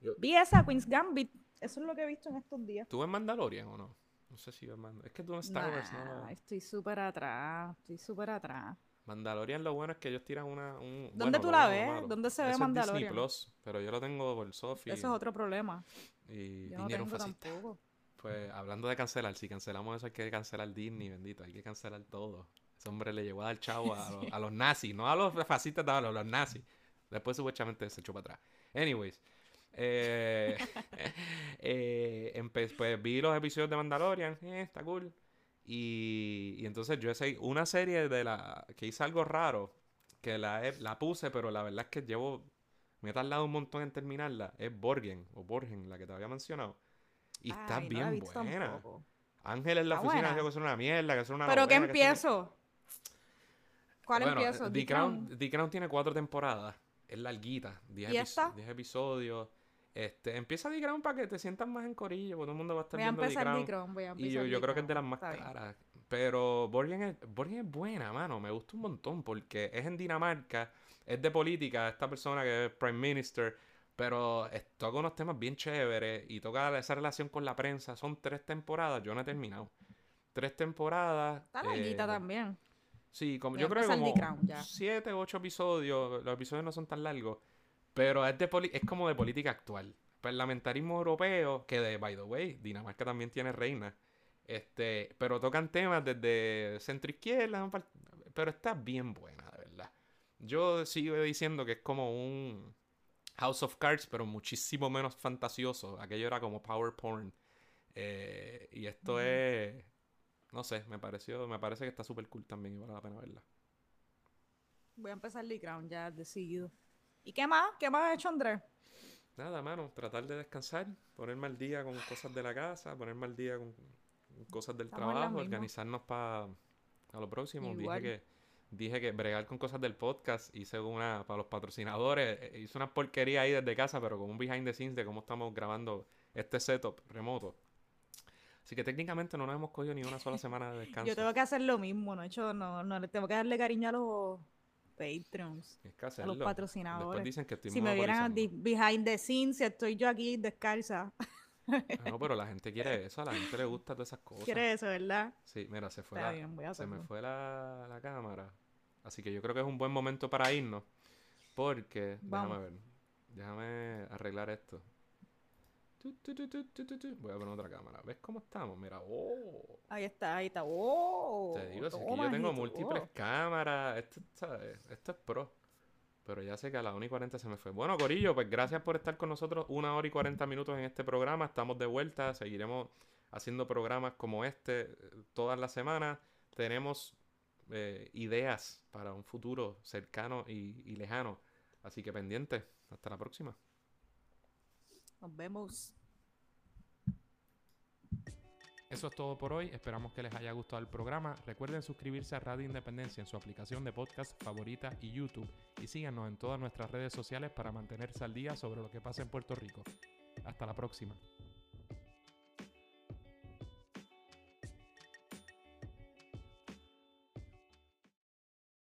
Yo-
Vi esa Queen's Gambit. Eso es lo que he visto en estos días.
¿Tú ves Mandalorian o no? No sé si ves Mandalorian. Es que tú en Star Wars
Nah,
no...
estoy súper atrás, estoy súper atrás.
Mandalorian lo bueno es que ellos tiran una... Un,
¿Dónde
bueno,
tú la ves?
malo.
¿Dónde se ve
Eso es Disney
Mandalorian?
Plus, pero yo lo tengo por Sophie.
Ese es otro problema.
Y
Yo no
dinero
tengo
fascista.
tampoco.
Pues hablando de cancelar, si cancelamos eso hay que cancelar Disney, bendito, hay que cancelar todo. Ese hombre le llevó a dar chavo a, los, a los nazis, no a los fascistas, no, a los, a los nazis. Después supuestamente se echó para atrás. Anyways, eh, eh, pues vi los episodios de Mandalorian, eh, está cool. Y, y entonces yo sé una serie de la que hice algo raro, que la, la puse, pero la verdad es que llevo, me he tardado un montón en terminarla. Es Borgen, o Borgen, la que te había mencionado. Y está
no
bien buena.
tampoco.
Ángel en la oficina que es una mierda, que es una
¿Pero qué
novela, que
empiezo? ¿Cuál
Bueno,
empiezo?
The Crown,
Crown.
The Crown tiene cuatro temporadas. Es larguita. 10
¿Y
epi-
esta?
10 episodios. Este, empieza The Crown para que te sientas más en corillo, porque todo el mundo va a estar
Voy a
viendo
empezar
Crown.
Voy a
Y
empezar
yo, yo
The
creo que es de las más
está bien.
caras. Pero Borgen es, Borgen es buena, mano. Me gusta un montón porque es en Dinamarca, es de política, esta persona que es Prime Minister, pero es- toca unos temas bien chéveres y toca esa relación con la prensa. Son tres temporadas, yo no he terminado. Tres temporadas.
Está larguita
eh,
también.
Sí, como,
Voy
yo
a
creo que como siete, ocho episodios. Los episodios no son tan largos. Pero es, de poli- es como de política actual. Parlamentarismo europeo, que de, by the way, Dinamarca también tiene reina. Este, pero tocan temas desde centro izquierda, pero está bien buena, de verdad. Yo sigo diciendo que es como un House of Cards, pero muchísimo menos fantasioso. Aquello era como power porn. Eh, y esto es, no sé, me pareció, me parece que está súper cool también y vale la pena verla.
Voy a empezar The Crown ya decidido. ¿Y qué más? ¿Qué más ha hecho Andrés?
Nada, mano, tratar de descansar, ponerme al día con cosas de la casa, ponerme al día con cosas del
Estamos
trabajo, organizarnos para lo próximo. Dije que, dije que bregar con cosas del podcast, hice una para los patrocinadores, eh, hice una porquería ahí desde casa, pero con un behind the scenes de cómo estamos grabando este setup remoto. Así que técnicamente no nos hemos cogido ni una sola semana de descanso.
Yo tengo que hacer lo mismo, no he hecho, no, no, le tengo que darle cariño a los Patreons.
Que hacerlo.
patrocinadores.
Después dicen que estoy
Si me vieran behind the scenes, si estoy yo aquí descalza.
Ah, No, pero la gente quiere eso, a la gente le gusta todas esas cosas.
Quiere eso, ¿verdad?
Sí, mira, se fue
Está
la,
bien, voy a
se me fue la, la cámara. Así que yo creo que es un buen momento para irnos. Porque,
Vamos.
déjame ver. Déjame arreglar esto. Tu, tu, tu, tu, tu, tu, tu. Voy a poner otra cámara. ¿Ves cómo estamos? Mira, oh.
Ahí está, ahí está. ¡Oh!
Te digo, si es que yo tengo múltiples
oh.
cámaras. Esto, ¿sabes? Esto es pro. Pero ya sé que a la 1 y 40 se me fue. Bueno, Corillo, pues gracias por estar con nosotros una hora y 40 minutos en este programa. Estamos de vuelta. Seguiremos haciendo programas como este eh, todas las semanas. Tenemos eh, ideas para un futuro cercano y, y lejano. Así que pendientes. Hasta la próxima.
Nos vemos.
Eso es todo por hoy. Esperamos que les haya gustado el programa. Recuerden suscribirse a Radio Independencia en su aplicación de podcast favorita y YouTube. Y síganos en todas nuestras redes sociales para mantenerse al día sobre lo que pasa en Puerto Rico. Hasta la próxima.